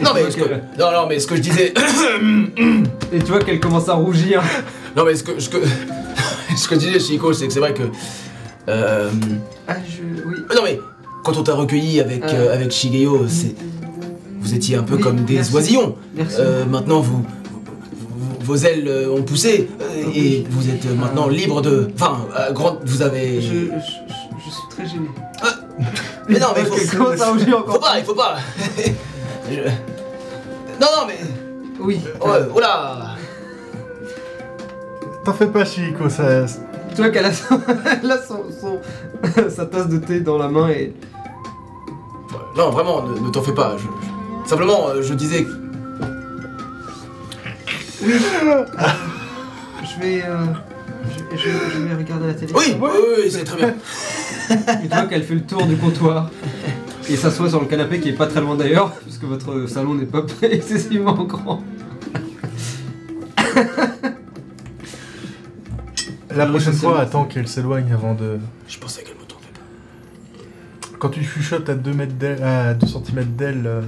Et Non mais, ce que... non, non, mais ce que je disais. Et tu vois qu'elle commence à rougir. non, mais ce que, ce que, ce que je disais, Chico, c'est que c'est vrai que. Euh... Ah, je. Oui. Non, mais quand on t'a recueilli avec, Euh. euh, avec Shigeo, c'est. Vous étiez un peu Oui, comme des merci. oisillons. Merci. Euh, maintenant, vous, vos ailes euh, ont poussé euh, Oui. et vous êtes euh, maintenant libre de. Enfin, euh, grand, vous avez. je, je, Mais non, mais faut, faut encore. pas, il faut pas. Je- Non, non, mais. Oui. Oh, oh là T'en fais pas, Chico, ça. Tu vois qu'elle a, son, elle a son, son- sa tasse de thé dans la main et. Non, vraiment, ne, ne t'en fais pas. je- je- Simplement, euh, je disais. Je vais. euh, je, je- je vais regarder la télé. Oui, oui, oui, c'est très bien. Tu vois qu'elle fait le tour du comptoir? Et s'assoit sur le canapé qui est pas très loin d'ailleurs, puisque votre salon n'est pas excessivement grand. La Oui, prochaine fois, attends qu'elle s'éloigne avant de. Je pensais qu'elle me tombait pas. Quand tu chuchotes à 2 mètres d'elle, à 2 cm d'elle, euh,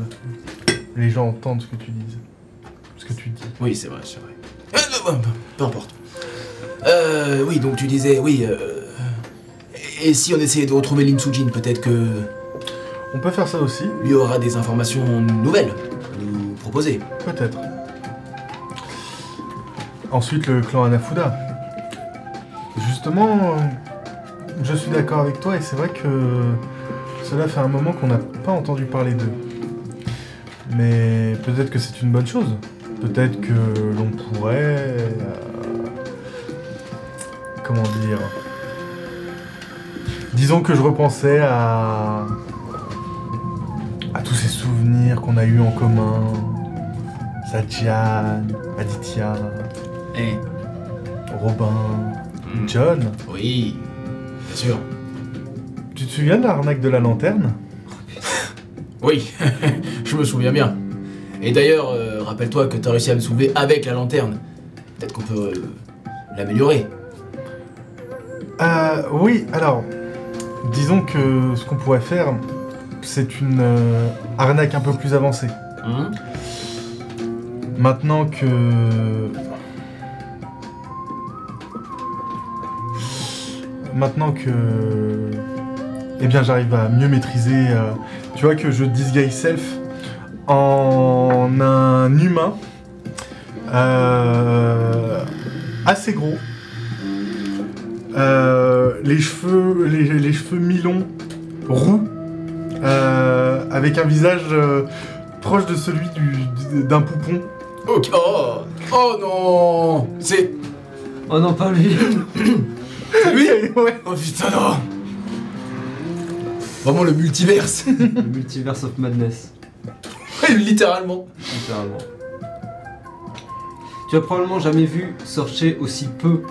les gens entendent ce que tu dis. Ce que tu dis. Oui, c'est vrai, c'est vrai. Euh, euh, peu- peu importe. Euh, oui, donc tu disais, oui. Euh, et si on essayait de retrouver Lin Sujin, peut-être que On peut faire ça aussi, lui aura des informations nouvelles à nous proposer. peut-être. Ensuite, le clan Anafuda. Justement, euh, je suis d'accord avec toi et c'est vrai que cela fait un moment qu'on n'a pas entendu parler d'eux. Mais peut-être que c'est une bonne chose. Peut-être que l'on pourrait... euh, comment dire Disons que je repensais à... à tous ces souvenirs qu'on a eus en commun. Satyan, Aditya, Eh. Robin, Hmm. John. Oui, bien sûr. Tu te souviens de l'arnaque de la lanterne? Oui, je me souviens bien. Et d'ailleurs, euh, rappelle-toi que t'as réussi à me soulever avec la lanterne. Peut-être qu'on peut euh, l'améliorer. Euh, oui, alors, disons que ce qu'on pourrait faire, c'est une euh, arnaque un peu plus avancée. Hein Maintenant que... Maintenant que... Eh bien, j'arrive à mieux maîtriser... euh, tu vois que je disguise self en un humain euh, assez gros. Euh, les cheveux, les, les cheveux mi-longs, roux, euh, avec un visage euh, proche de celui du- d'un poupon. Ok. Oh, oh non C'est Oh non, pas lui. lui ouais. Oh putain non Vraiment le multiverse Le multiverse of madness, Littéralement. littéralement. Tu as probablement jamais vu Sorcher aussi peu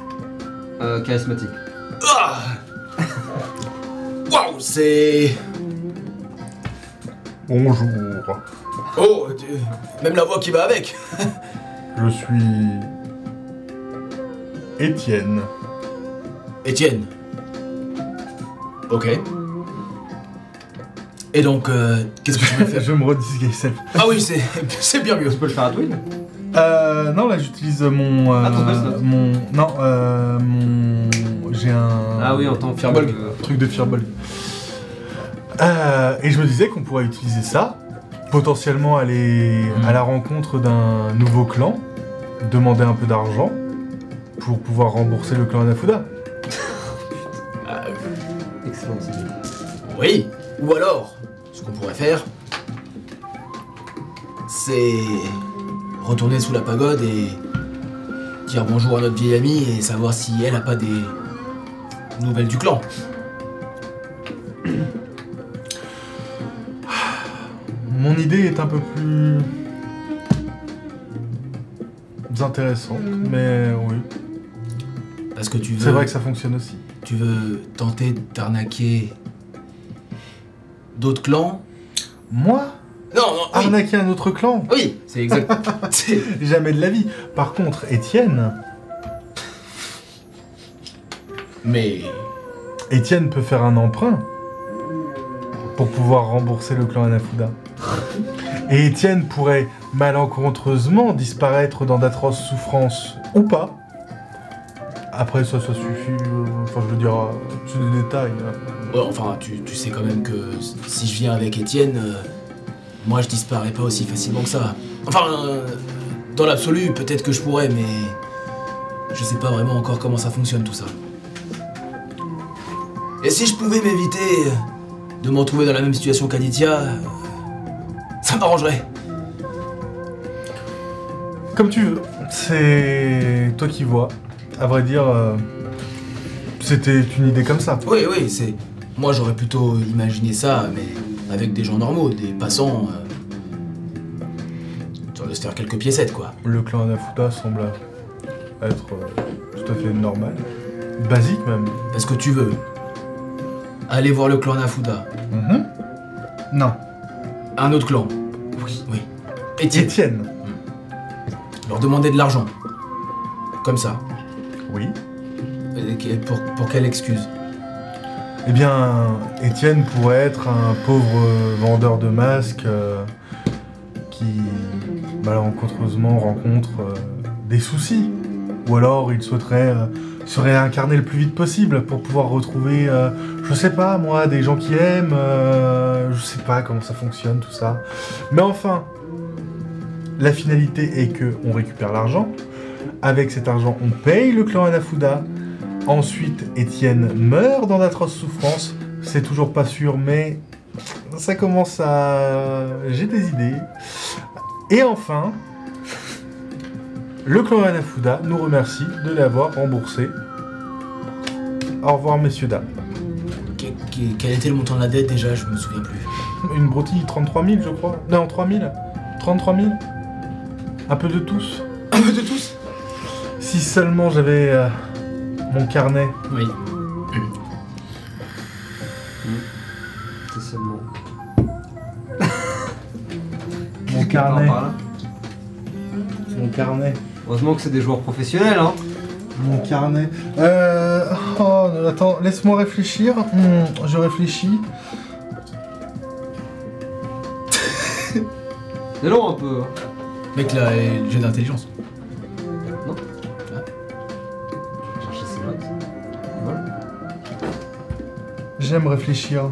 euh, charismatique. Ah Waouh, c'est... Bonjour. Oh, tu- même la voix qui va avec Je suis Étienne. Étienne. Ok. Et donc, euh, qu'est-ce que tu veux faire? Je me redisguise self. Ah oui, c'est c'est bien mieux. Tu peux le faire à Twin? Euh, non, là j'utilise mon. euh, Ah, ton mon. Non, euh, mon. J'ai un. Ah oui, en tant que Firbolg. euh, truc de Firbolg. Euh, et je me disais qu'on pourrait utiliser ça, potentiellement aller Mhm. à la rencontre d'un nouveau clan, demander un peu d'argent pour pouvoir rembourser le clan Anafuda. Ah, Excellente idée. oui. Ou alors, ce qu'on pourrait faire, c'est retourner sous la pagode et dire bonjour à notre vieille amie et savoir si elle a pas des nouvelles du clan. Mon idée est un peu plus intéressante, mais oui. Parce que tu veux, C'est vrai que ça fonctionne aussi. tu veux tenter d'arnaquer d'autres clans? Moi, Non, non, oui, arnaquer un autre clan, oui, c'est exact. c'est- jamais de la vie. Par contre, Étienne, Mais Étienne peut faire un emprunt pour pouvoir rembourser le clan Anafuda. Et Étienne pourrait malencontreusement disparaître dans d'atroces souffrances ou pas. Après ça, ça suffit. euh, Enfin, je veux dire, euh, c'est des détails. hein. Ouais, enfin, tu, tu sais quand même que si je viens avec Étienne, euh, moi je disparais pas aussi facilement que ça. Enfin, euh, dans l'absolu, peut-être que je pourrais, mais je sais pas vraiment encore comment ça fonctionne tout ça. Et si je pouvais m'éviter de me retrouver dans la même situation qu'Aditya, euh, ça m'arrangerait. Comme tu veux. C'est toi qui vois. À vrai dire, euh, c'était une idée comme ça. Oui, oui, c'est. Moi j'aurais plutôt imaginé ça, mais avec des gens normaux, des passants. Euh... Histoire de se faire quelques piécettes, quoi. Le clan Anafuda semble être euh, tout à fait normal. Basique même. Parce que tu veux aller voir le clan Nafuda. Mhm. Non. Un autre clan? Oui. Oui. Étienne. Étienne. Leur demander de l'argent. Comme ça. Oui. Pour, pour quelle excuse? Eh bien, Étienne pourrait être un pauvre vendeur de masques euh, qui malencontreusement rencontre euh, des soucis. Ou alors il souhaiterait euh, se réincarner le plus vite possible pour pouvoir retrouver, je sais pas moi, des gens qui aiment, je sais pas comment ça fonctionne tout ça. Mais enfin, la finalité est que on récupère l'argent. Avec cet argent, on paye le clan Anafuda. Ensuite, Étienne meurt dans d'atroces souffrances. C'est toujours pas sûr, mais ça commence à. J'ai des idées. Et enfin, le clan Anafuda nous remercie de l'avoir remboursé. Au revoir, messieurs, dames. Que- que- Quel était le montant de la dette déjà? Je me souviens plus. Une broutille, 33 000, je crois. Non, 3 000. 33 000. Un peu de tous. Un peu de tous? Si seulement j'avais euh, mon carnet. Oui. C'est seulement. Mon carnet. par là. Mon carnet. Heureusement que c'est des joueurs professionnels, hein. Mon carnet. Euh. Oh, attends, laisse-moi réfléchir. Hmm, je réfléchis. C'est long un peu. hein. Mec, là, le jeu d'intelligence. J'aime réfléchir.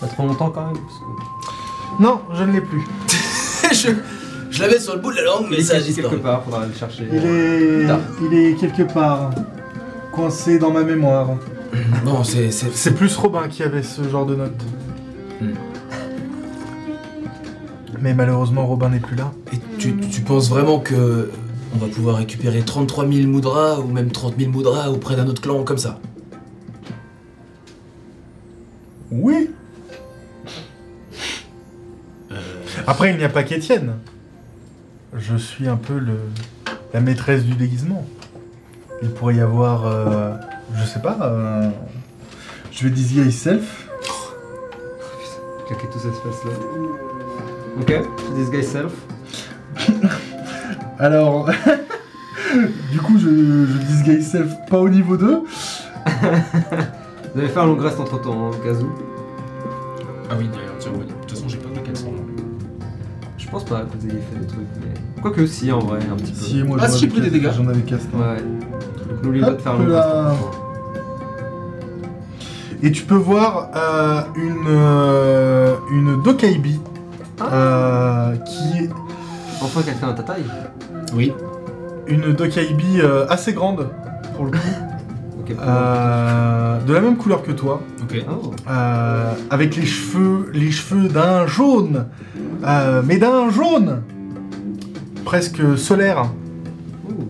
Pas trop longtemps quand même. Parce que... Non, je ne l'ai plus. je je l'avais sur le bout de la langue, mais Il ça a est quelque part, faudra le chercher. Il est. Tard. Il est quelque part. Coincé dans ma mémoire. Bon, c'est. c'est- C'est plus Robin qui avait ce genre de notes. Hmm. Mais malheureusement, Robin n'est plus là. Et tu, tu penses vraiment que on va pouvoir récupérer 33 000 moudras ou même 30 000 moudras auprès d'un autre clan comme ça? Oui. Après, il n'y a pas qu'Étienne. Je suis un peu le la maîtresse du déguisement. Il pourrait y avoir, euh, je sais pas, euh, je vais disguise self. Claquer tout cet espace là. Ok, this guy self. Alors, du coup, je, je disguise self pas au niveau 2. Vous avez fait un long reste entre temps, au cas où. Ah oui, d'ailleurs, tiens, ouais. De toute façon, j'ai pas de sont. Je pense pas que vous ayez fait des trucs, mais. Quoique si en vrai, un petit peu. Si, moi Ah, j'en si, j'ai avais pris des dégâts. J'en avais cassé. un. Ouais. Donc n'oubliez pas de faire un long Hop là. entre temps. Et tu peux voir euh, une, euh, une Dokaibi euh, qui Enfin quelqu'un à ta taille. Oui. une Dokaibi euh, assez grande pour le coup, Euh, de la même couleur que toi, Ok. Oh. euh, avec les cheveux, les cheveux d'un jaune, euh, mais d'un jaune presque solaire. Ouh.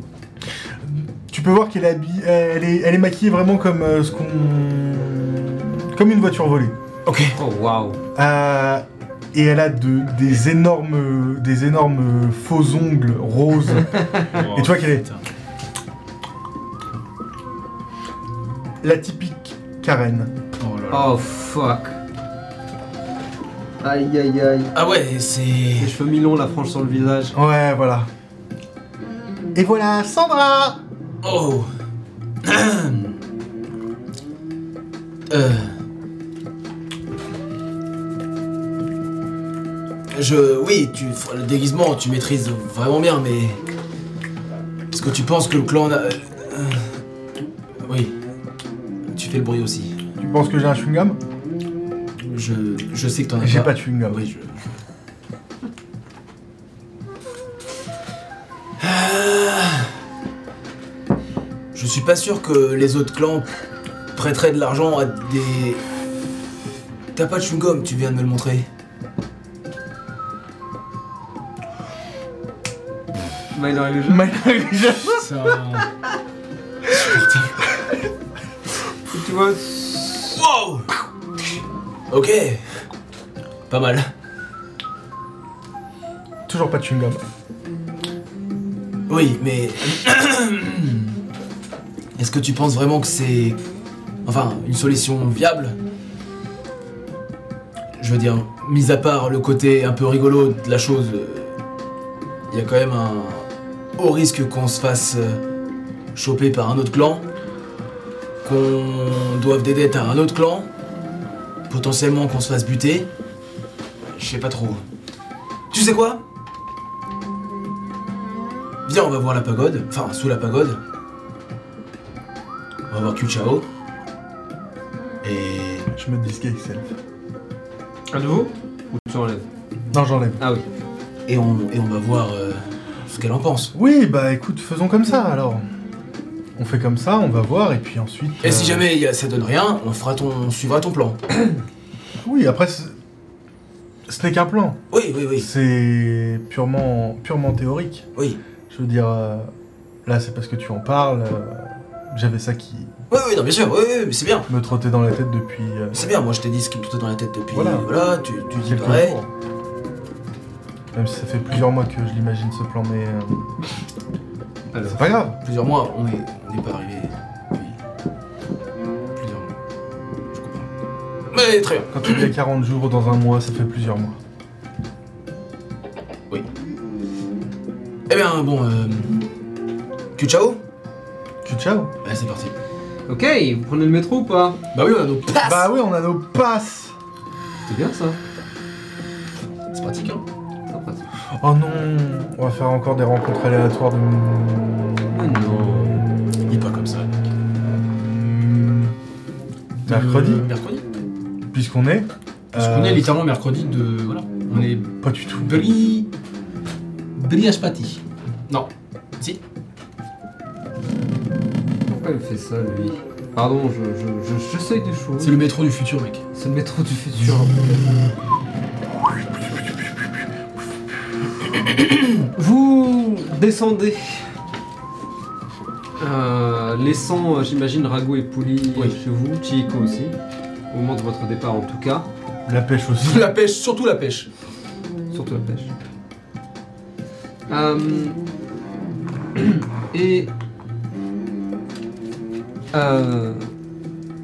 peux voir qu'elle est, habi- elle est, elle est maquillée vraiment comme euh, ce qu'on, comme une voiture volée. Ok. Oh waouh. Euh, et elle a de, des énormes, des énormes faux ongles roses. Et tu vois qu'elle est- La typique Karen. Oh là là. Oh fuck. Aïe aïe aïe. Ah ouais, Les c'est. cheveux mi-longs, la frange sur le visage. Ouais, voilà. Et voilà, Sandra Oh. euh. Je. Oui, tu. Le déguisement, tu maîtrises vraiment bien, mais. Est-ce que tu penses que le clan. a- Le bruit aussi. Tu penses que j'ai un chewing-gum? Je, je sais que t'en as J'ai pas. pas de chewing-gum. Oui, je. Je suis pas sûr que les autres clans prêteraient de l'argent à des. T'as pas de chewing-gum, tu viens de me le montrer. Minor Illusion. Malgré- Ça. Vois. Wow Ok. Pas mal. Toujours pas de chewing-gum. Oui, mais. Est-ce que tu penses vraiment que c'est. Enfin, une solution viable? Je veux dire, mis à part le côté un peu rigolo de la chose, il y a quand même un haut risque qu'on se fasse euh, choper par un autre clan, qu'on doive des dettes à un autre clan, potentiellement qu'on se fasse buter. Je sais pas trop. Tu sais quoi? Viens, on va voir la pagode. Enfin, sous la pagode. On va voir Q-Chao. Et. Je me disguise self. À nouveau? Ou tu enlèves? Non, j'enlève. Ah oui. Et on, et on va voir euh, ce qu'elle en pense. Oui, bah écoute, faisons comme ça alors. On fait comme ça, on va voir, et puis ensuite. Et si euh, jamais il y a- ça donne rien, on fera ton, on suivra ton plan. Oui, après, c'est- ce n'est qu'un plan. Oui, oui, oui. C'est purement, purement théorique. Oui. Je veux dire, euh, là, c'est parce que tu en parles. euh, J'avais ça qui Oui, oui, non, bien sûr, oui, oui, mais c'est bien. me trottait dans la tête depuis C'est bien, moi je t'ai dit ce qui me trottait dans la tête depuis. Voilà. Voilà, tu, tu dis pareil. jours. Même si ça fait plusieurs mois que je l'imagine ce plan, mais Alors. c'est pas grave. Plusieurs mois, on est, on n'est pas arrivé. Oui. Plusieurs mois. Je comprends. Mais très bien. Quand tu dis à 40 jours dans un mois, ça fait plusieurs mois. Eh bien, bon, euh. Tu ciao Allez, c'est parti. Ok, vous prenez le métro ou pas? Bah oui, on a nos passes Bah oui, on a nos passes C'est bien ça. Oh non On va faire encore des rencontres aléatoires de... Mais non. Il est pas comme ça. Hmm. Mercredi, Euh, mercredi puisqu'on est... Parce euh, qu'on est littéralement mercredi de. Voilà. On est. Pas du tout. Bri. Briashpati. Non. Si. Pourquoi il fait ça lui? Pardon, je, je, je- j'essaye des choses. C'est le métro du futur, mec. C'est le métro du futur. Vous descendez, Euh, laissant, euh, j'imagine, Rago et Pouli Oui. chez vous, Chieko aussi, au moment de votre départ en tout cas, La pêche aussi. La pêche, surtout la pêche. surtout la pêche. Euh, et euh,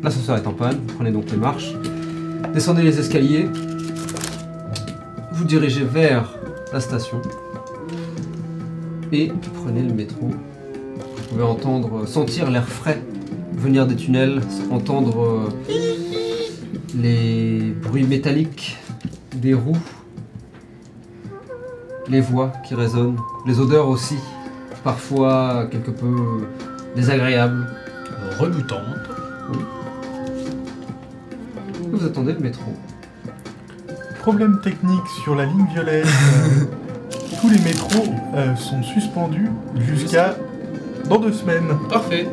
l'ascenseur est en panne, vous prenez donc les marches, descendez les escaliers, vous dirigez vers la station et prenez le métro. Vous pouvez entendre, sentir l'air frais venir des tunnels, entendre euh, les bruits métalliques des roues, les voix qui résonnent, les odeurs aussi, parfois quelque peu désagréables. Rebutante. Vous attendez le métro. Problème technique sur la ligne violette. euh, tous les métros euh, sont suspendus jusqu'à dans deux semaines. Parfait.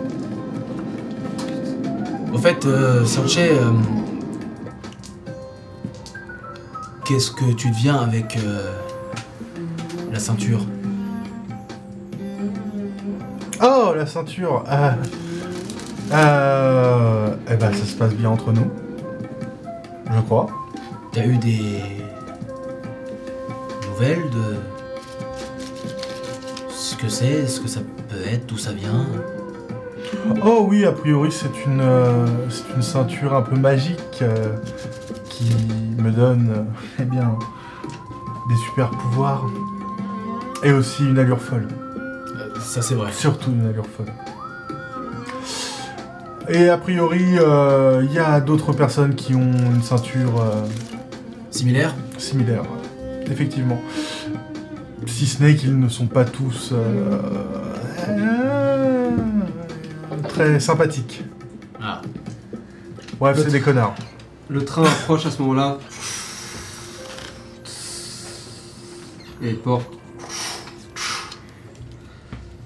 Au fait, euh, Sanche, euh, qu'est-ce que tu deviens avec euh, la ceinture? Oh, la ceinture. Euh, euh, eh ben, ça se passe bien entre nous. Je crois. T'as eu des nouvelles de ce que c'est, ce que ça peut être, d'où ça vient? Oh oui, a priori, c'est une, euh, c'est une ceinture un peu magique euh, qui me donne, euh, eh bien, des super pouvoirs. Et aussi une allure folle. Ça c'est vrai. Surtout une allure folle. Et a priori, il y a d'autres personnes qui ont une ceinture Similaire similaire. Effectivement. Si ce n'est qu'ils ne sont pas tous euh, euh, très sympathiques. Ah. Bref, c'est des connards. Le train approche à ce moment-là. Et les portes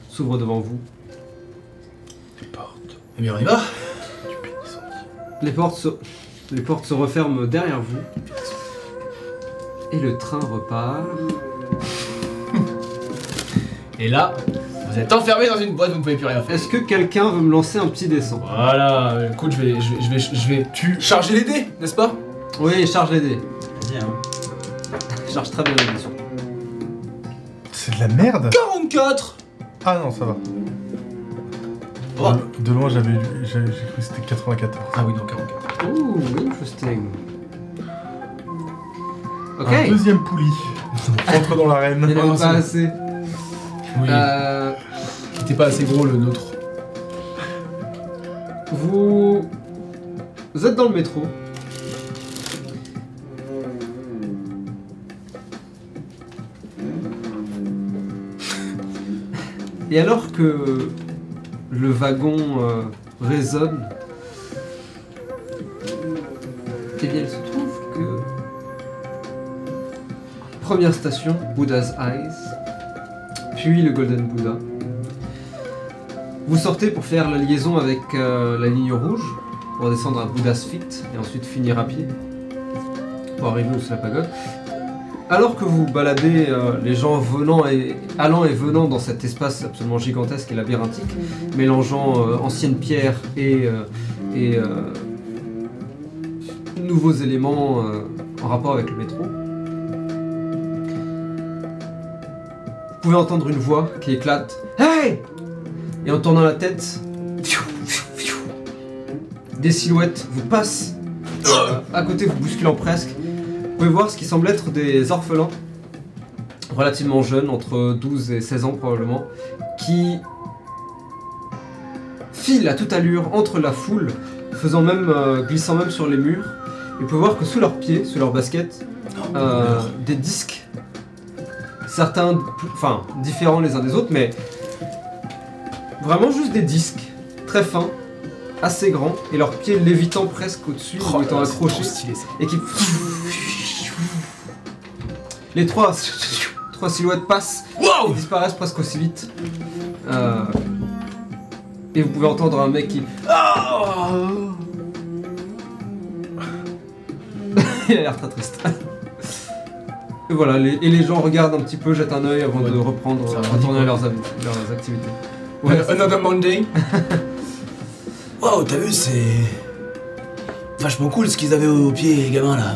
s'ouvrent devant vous. Eh bien on y va Les portes se, les portes se referment derrière vous. Et le train repart. Et là, vous êtes enfermé dans une boîte, vous ne pouvez plus rien faire. Est-ce que quelqu'un veut me lancer un petit dessin? Voilà, écoute, je vais, je vais, je vais, je vais tu charger les dés, n'est-ce pas? Oui, charge les dés. Vas-y, hein. Charge très bien les dés. C'est de la merde 44 Ah non, ça va. Oh. De, de loin, j'avais j'ai cru que c'était 94. Ah oui, non, 44. Ouh, interesting. Ok. Un deuxième poulie. Entre dans l'arène. Il en avait pas c'est- assez. Oui, Euh, il était pas assez gros le nôtre. vous... vous êtes dans le métro. Et alors que le wagon euh, résonne, eh bien il se trouve première station, Buddha's Eyes, puis le Golden Buddha. Vous sortez pour faire la liaison avec euh, la ligne rouge, pour descendre à Buddha's Feet et ensuite finir à pied, pour arriver où c'est la pagode. Alors que vous baladez euh, les gens venant et allant et venant dans cet espace absolument gigantesque et labyrinthique, mélangeant euh, anciennes pierres et, nouveaux éléments en rapport avec le métro, pouvez entendre une voix qui éclate. Hey Et en tournant la tête, des silhouettes vous passent euh, à côté, vous bousculant presque. Vous pouvez voir ce qui semble être des orphelins, relativement jeunes, entre 12 et 16 ans probablement, qui filent à toute allure entre la foule, faisant même, euh, glissant même sur les murs. Et vous pouvez voir que sous leurs pieds, sous leurs baskets, euh, des disques, certains, enfin, différents les uns des autres, mais vraiment juste des disques, très fins, assez grands, et leurs pieds lévitant presque au-dessus, ou étant là, c'est accrochés stylé ça. et qui. Les trois, trois silhouettes passent et disparaissent presque aussi vite. Euh, Et vous pouvez entendre un mec qui. Ah Il a l'air très triste. Et voilà, les- et les gens regardent un petit peu, jettent un œil avant de reprendre, Ça euh, retourner à leurs, activités. Ouais, Another Monday Waouh, t'as vu, c'est. Vachement cool ce qu'ils avaient au pied, les gamins là.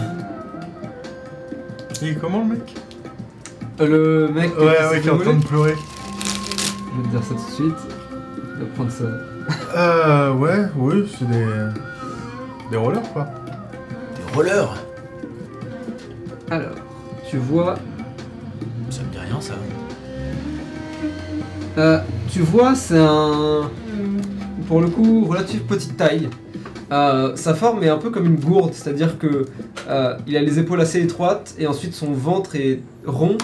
Et comment le mec? Le mec qui Ouais, ouais, qui est en train de pleurer. je vais te dire ça tout de suite. Il va prendre ça. Euh, ouais, oui, c'est des. des rollers quoi. Des rollers? Alors, tu vois Ça me dit rien ça. Euh, tu vois, c'est un. Pour le coup, relative petite taille. Euh, sa forme est un peu comme une gourde, c'est-à-dire que euh, il a les épaules assez étroites et ensuite son ventre est rond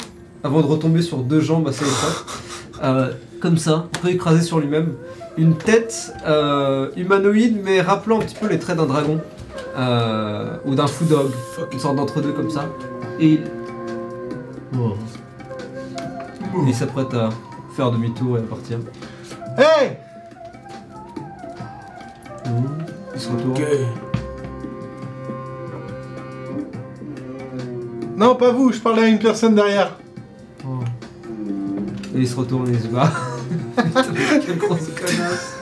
avant de retomber sur deux jambes assez étroites. Comme ça, un peu écrasé sur lui-même. Une tête humanoïde mais rappelant un petit peu les traits d'un dragon ou d'un fou dog, une sorte d'entre-deux comme ça. Et il, il s'apprête à faire demi-tour et à partir. Hey Il se retourne. Ok. Non, pas vous, je parlais à une personne derrière. Oh. Et il se retourne et il se bat. Quelle grosse connasse.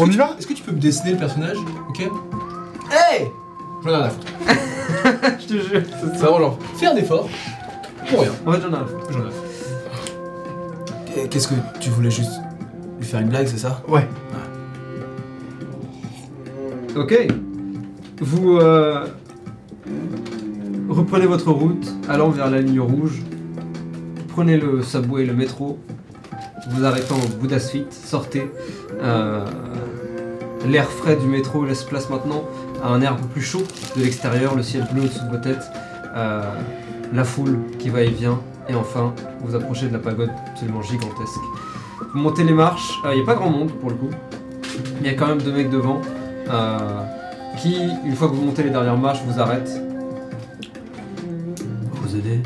On y va? Est-ce que tu peux me dessiner le personnage Ok? Hey J'en ai rien à foutre. Je te jure. C'est vraiment genre, fais un effort. Pour rien. En fait, j'en ai un. J'en ai. Et Qu'est-ce que tu voulais juste lui faire une blague, c'est ça? Ouais. Ok. Vous euh, reprenez votre route, allant vers la ligne rouge. Prenez le subway, le métro. Vous arrêtez au Buddha Street, sortez. Euh, L'air frais du métro laisse place maintenant à un air un peu plus chaud de l'extérieur, le ciel bleu au-dessus de vos têtes, euh, la foule qui va et vient, et enfin vous approchez de la pagode absolument gigantesque. Vous montez les marches, il n'y a pas grand monde pour le coup, il y a quand même deux mecs devant euh, qui, une fois que vous montez les dernières marches, vous arrêtent. Vous aider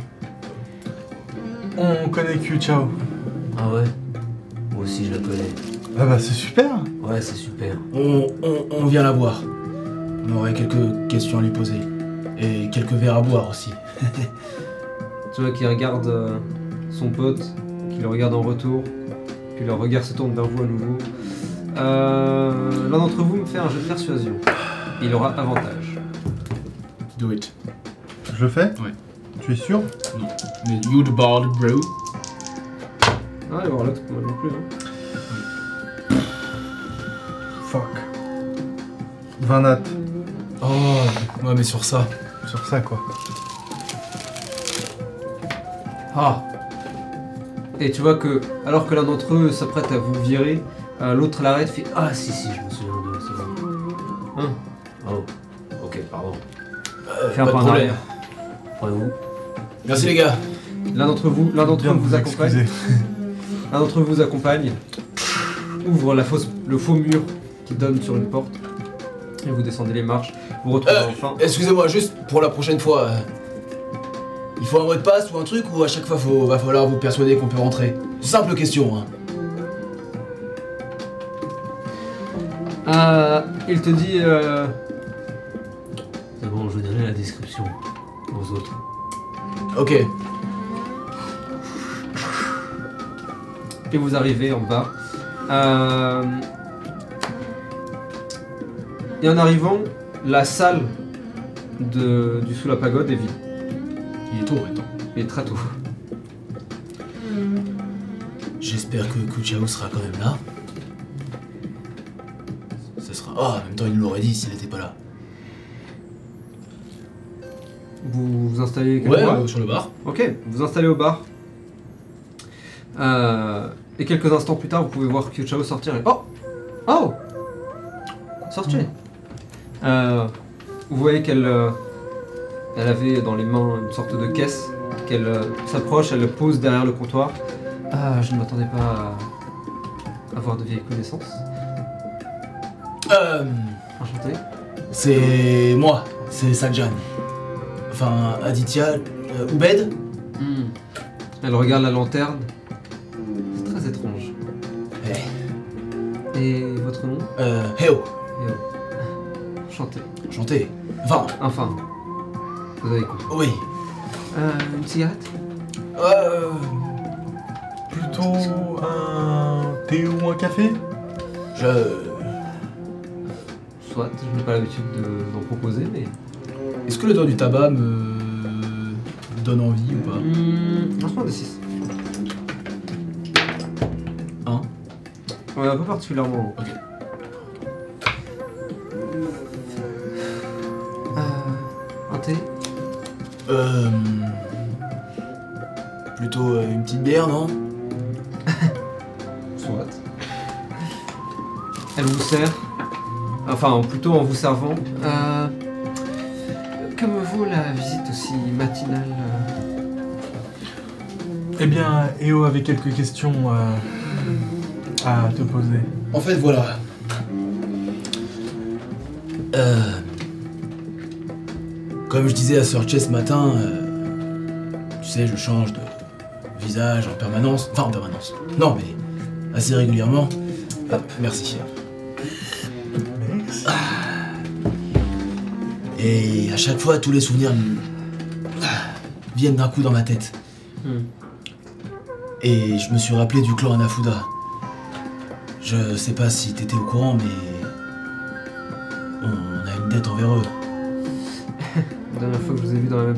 On connaît Q, ciao. Ah ouais? Moi aussi je la connais. Ah bah c'est super. Ouais, c'est super. On, on, on vient la voir. On aurait quelques questions à lui poser. Et quelques verres à boire aussi. Tu vois qu'il regarde euh, son pote, qui le regarde en retour, puis le regard se tourne vers vous à nouveau. Euh, L'un d'entre vous me fait un jeu de persuasion. Il aura avantage. Do it. Je le fais Ouais. Tu es sûr Non. Mais you the bard, bro. Ah, et voir l'autre, moi non plus. hein. Fuck. 20 nat. Oh, ouais, mais sur ça. Sur ça quoi. Ah Et tu vois que, alors que l'un d'entre eux s'apprête à vous virer, euh, l'autre l'arrête, fait Ah, si, si, je me souviens de c'est bon. Hein Oh, ok, pardon. Fais un pas de pas en problème. arrière. Prenez-vous. Merci les gars. L'un d'entre vous, l'un d'entre eux vous accompagne. excuser. Un d'entre eux vous accompagne, ouvre la fausse, le faux mur qui donne sur une porte, et vous descendez les marches. Vous retrouvez Euh, enfin. Excusez-moi, juste pour la prochaine fois. euh, il faut un mot de passe ou un truc ou à chaque fois faut, va falloir vous persuader qu'on peut rentrer? Simple question, hein. Euh, il te dit. euh, C'est bon, je vais donner la description aux autres. Ok. et vous arrivez en bas. Euh, et en arrivant, la salle de, du sous la pagode est vide. Il est tôt, attends. Il est très tôt. J'espère que Kuchao sera quand même là. Ce sera. Ah, en même temps, il nous l'aurait dit s'il était pas là. Vous vous installez quelque Ouais, euh, sur le bar. Ok, vous vous installez au bar. Euh, et quelques instants plus tard, vous pouvez voir Kyuchao sortir et... Oh Oh Sortez Euh, Vous voyez qu'elle euh, elle avait dans les mains une sorte de caisse, qu'elle euh, s'approche, elle le pose derrière le comptoir. Ah, je ne m'attendais pas à avoir de vieilles connaissances. Euh. Enchanté. C'est moi, c'est Sajjan. Enfin, Aditya. euh, Oubed Hmm. Elle regarde la lanterne. C'est très étrange. Eh. Et votre nom? Euh. Heo. Enchanté. Enchanté. Enfin, Enfin, vous avez compris. oui. Euh, une cigarette? Euh. Plutôt un thé ou un café? Je. Soit, je n'ai pas l'habitude de- d'en proposer, mais. Est-ce que l'odeur du tabac me. donne envie ou pas? Mmh, lancement des 6. Un. Ouais, un peu particulièrement. Ok. Euh. Plutôt euh, une petite bière, non Soit. Elle vous sert. Enfin, plutôt en vous servant. Euh, comme vous, la visite aussi matinale. euh, Eh bien, Eo avait quelques questions euh, à te poser. En fait, voilà. Euh, Comme je disais à Sir Chess ce matin, euh, tu sais, je change de visage en permanence. Enfin, en permanence. Non, mais assez régulièrement. Hop, merci. Et à chaque fois, tous les souvenirs viennent d'un coup dans ma tête. hmm. Et je me suis rappelé du clan Anafuda. Je sais pas si t'étais au courant, mais. On a une dette envers eux.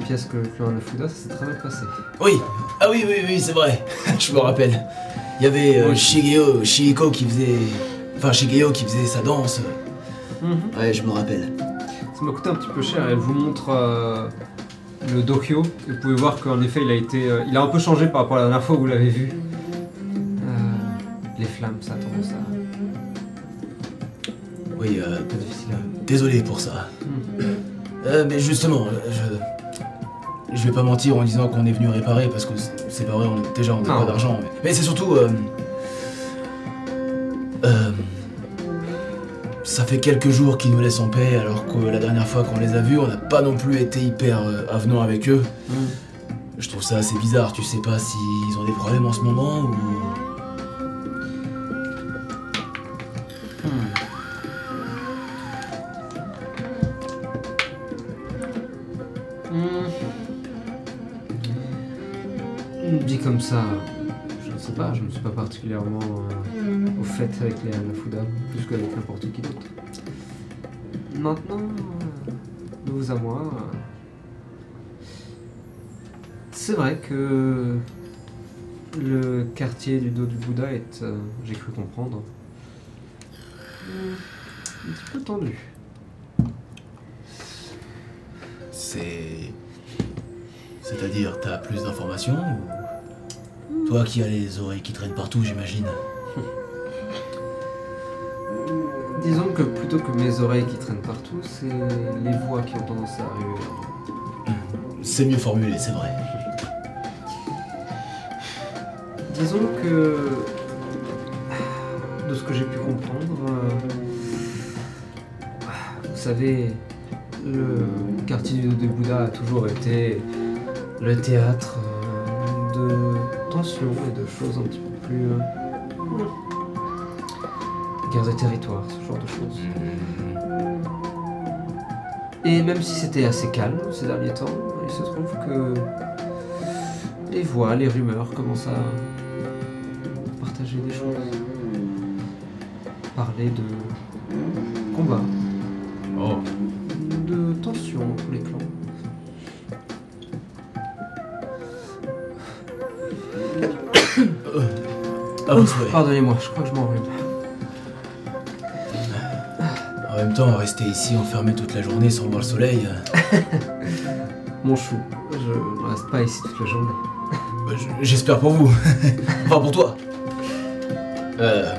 Pièce que le clan Anafuda, ça s'est très bien passé. Oui, ah oui, oui, oui, c'est vrai. je me rappelle. Il y avait euh, Oui. Shigeo, Shihiko qui faisait. Enfin, Shigeo qui faisait sa danse. Mhm. Ouais, je me rappelle. Ça m'a coûté un petit peu cher. Elle vous montre euh, le Dokyo. Et vous pouvez voir qu'en effet, il a été, euh, il a un peu changé par rapport à la dernière fois où vous l'avez vu. Euh, les flammes, ça a tendance à Oui, euh, désolé pour ça. Mhm. Euh, mais justement, je. Vais pas mentir en disant qu'on est venu réparer parce que c'est pas vrai, on, déjà on n'a pas d'argent. Mais, mais c'est surtout. euh, euh, ça fait quelques jours qu'ils nous laissent en paix alors que la dernière fois qu'on les a vus, on n'a pas non plus été hyper euh, avenant avec eux. Mhm. Je trouve ça assez bizarre, tu sais pas s'ils ont des problèmes en ce moment ou. Particulièrement euh, au fait avec les Anafuda, plus qu'avec n'importe qui d'autre. Maintenant, euh, de vous à moi, euh, c'est vrai que le quartier du dos du Bouddha est, euh, j'ai cru comprendre, euh, un petit peu tendu. C'est. C'est-à-dire, t'as plus d'informations ou. Toi qui as les oreilles qui traînent partout, j'imagine. Disons que plutôt que mes oreilles qui traînent partout, c'est les voix qui ont tendance à arriver. moi. C'est mieux formulé, c'est vrai. Disons que, de ce que j'ai pu comprendre, euh, vous savez, le quartier du des Bouddha a toujours été le théâtre euh, de tensions et de choses un petit peu plus... euh, guerre de territoire, ce genre de choses. Et même si c'était assez calme ces derniers temps, il se trouve que les voix, les rumeurs commencent à partager des choses. Parler de Pardonnez-moi, je crois que je m'enrhume. En même temps, rester ici enfermé toute la journée sans voir le soleil, euh, Mon chou, je ne reste pas ici toute la journée. bah, j'espère pour vous. enfin, pour toi. Euh...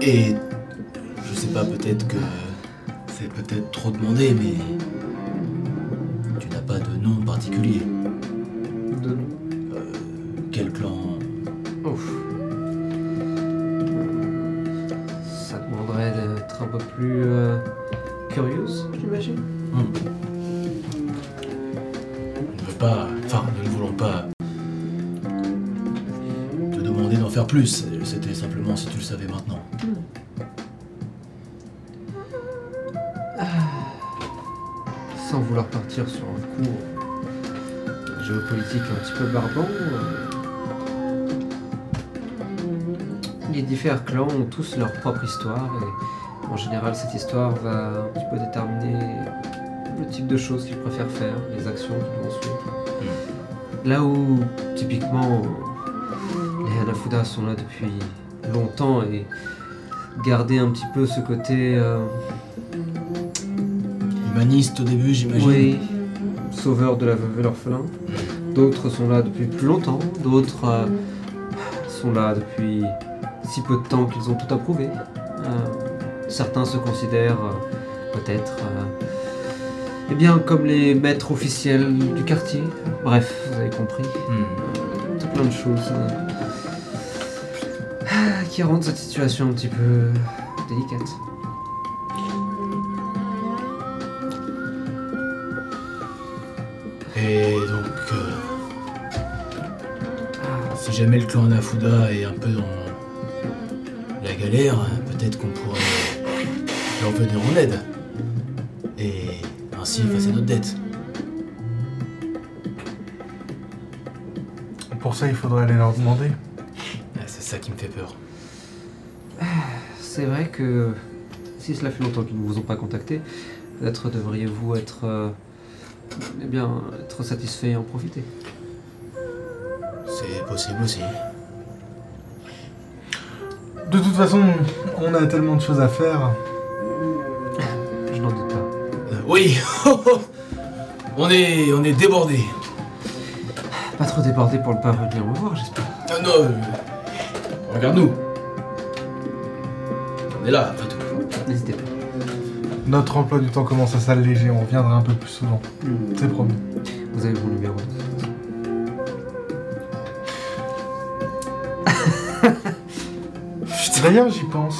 Et je sais pas, peut-être que c'est peut-être trop demandé, mais maintenant. Sans vouloir partir sur un cours géopolitique un petit peu barbant, euh, les différents clans ont tous leur propre histoire et en général cette histoire va un petit peu déterminer le type de choses qu'ils préfèrent faire, les actions qu'ils vont suivre. Là où typiquement les Hanafuda sont là depuis longtemps et garder un petit peu ce côté euh, Humaniste au début, j'imagine. oui, sauveur de la veuve et l'orphelin. D'autres sont là depuis plus longtemps, d'autres euh, sont là depuis si peu de temps qu'ils ont tout approuvé. Euh, certains se considèrent peut-être eh bien comme les maîtres officiels du quartier. Bref, vous avez compris. Tout plein de choses qui rendent cette situation un petit peu délicate. Et donc, euh, si jamais le clan Nafuda est un peu dans la galère, peut-être qu'on pourrait leur venir en aide. Et ainsi effacer notre dette. pour ça, il faudrait aller leur demander. Que si cela fait longtemps qu'ils ne vous ont pas contacté, peut-être devriez-vous être, euh, eh bien, être satisfait et en profiter. C'est possible aussi. De toute façon, on a tellement de choses à faire. Je n'en doute pas. Euh, oui On est, on est débordé. Pas trop débordé pour ne pas venir me voir, j'espère. Ah non, euh, regarde-nous. On est là, après tout. N'hésitez pas. Notre emploi du temps commence à s'alléger, on reviendra un peu plus souvent. C'est promis. Vous avez mon numéro. D'ailleurs, j'y pense.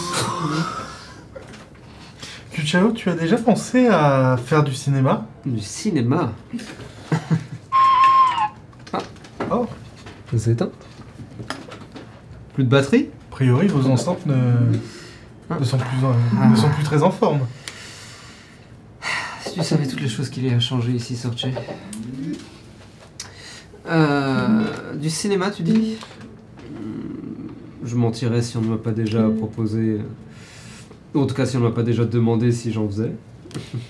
Kuchao, tu as déjà pensé à faire du cinéma? Du cinéma? Oh, Ça s'est éteint Plus de batterie? A priori, vos enceintes ne, ne, sont, plus, en- ne sont plus très en forme. Si tu savais toutes les choses qu'il y a à changer ici, Sorche. Euh, du cinéma, tu dis? Hmm, Je mentirais si on ne m'a pas déjà proposé. euh, En tout cas, si on ne m'a pas déjà demandé si j'en faisais.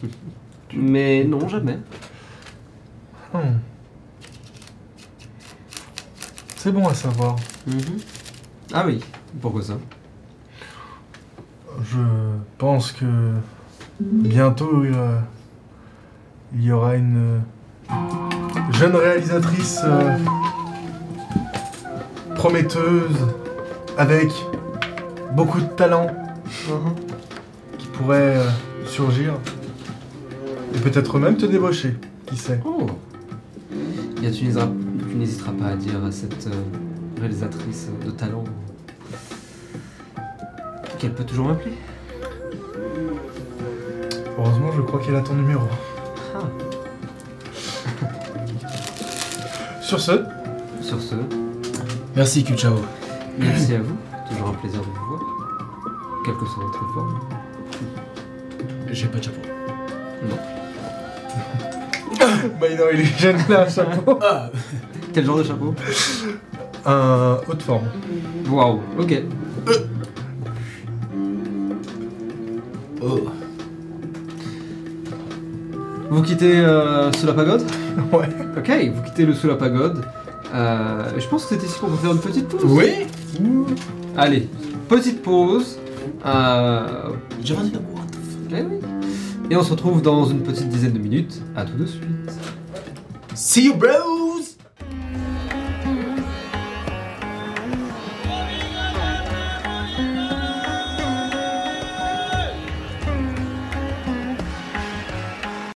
Mais non, jamais. Hmm. C'est bon à savoir. Mhm. Ah oui, pourquoi ça? Je pense que bientôt euh, il y aura une euh, jeune réalisatrice euh, prometteuse avec beaucoup de talent qui pourrait euh, surgir. Et peut-être même te débaucher, qui sait. Oh. Tu n'hésiteras, pas à dire à cette euh, réalisatrice de talent qu'elle peut toujours m'appeler. Heureusement, je crois qu'elle a ton numéro. Ah. Sur ce, Sur ce, Merci, Kuchao. merci à vous. Toujours un plaisir de vous voir. Quelle que soit votre forme. J'ai pas de chapeau. bah non, il est jeune là, un chapeau. Ah Quel genre de chapeau? Un haute forme. Waouh, ok. Oh. Vous quittez euh, sous la pagode Ouais. Ok, vous quittez le sous la pagode. Euh, je pense que c'est ici qu'on peut faire une petite pause. Oui Allez, petite pause. Euh, J'ai rien dit d'amour. eh oui. Et on se retrouve dans une petite dizaine de minutes. À tout de suite. See you, bro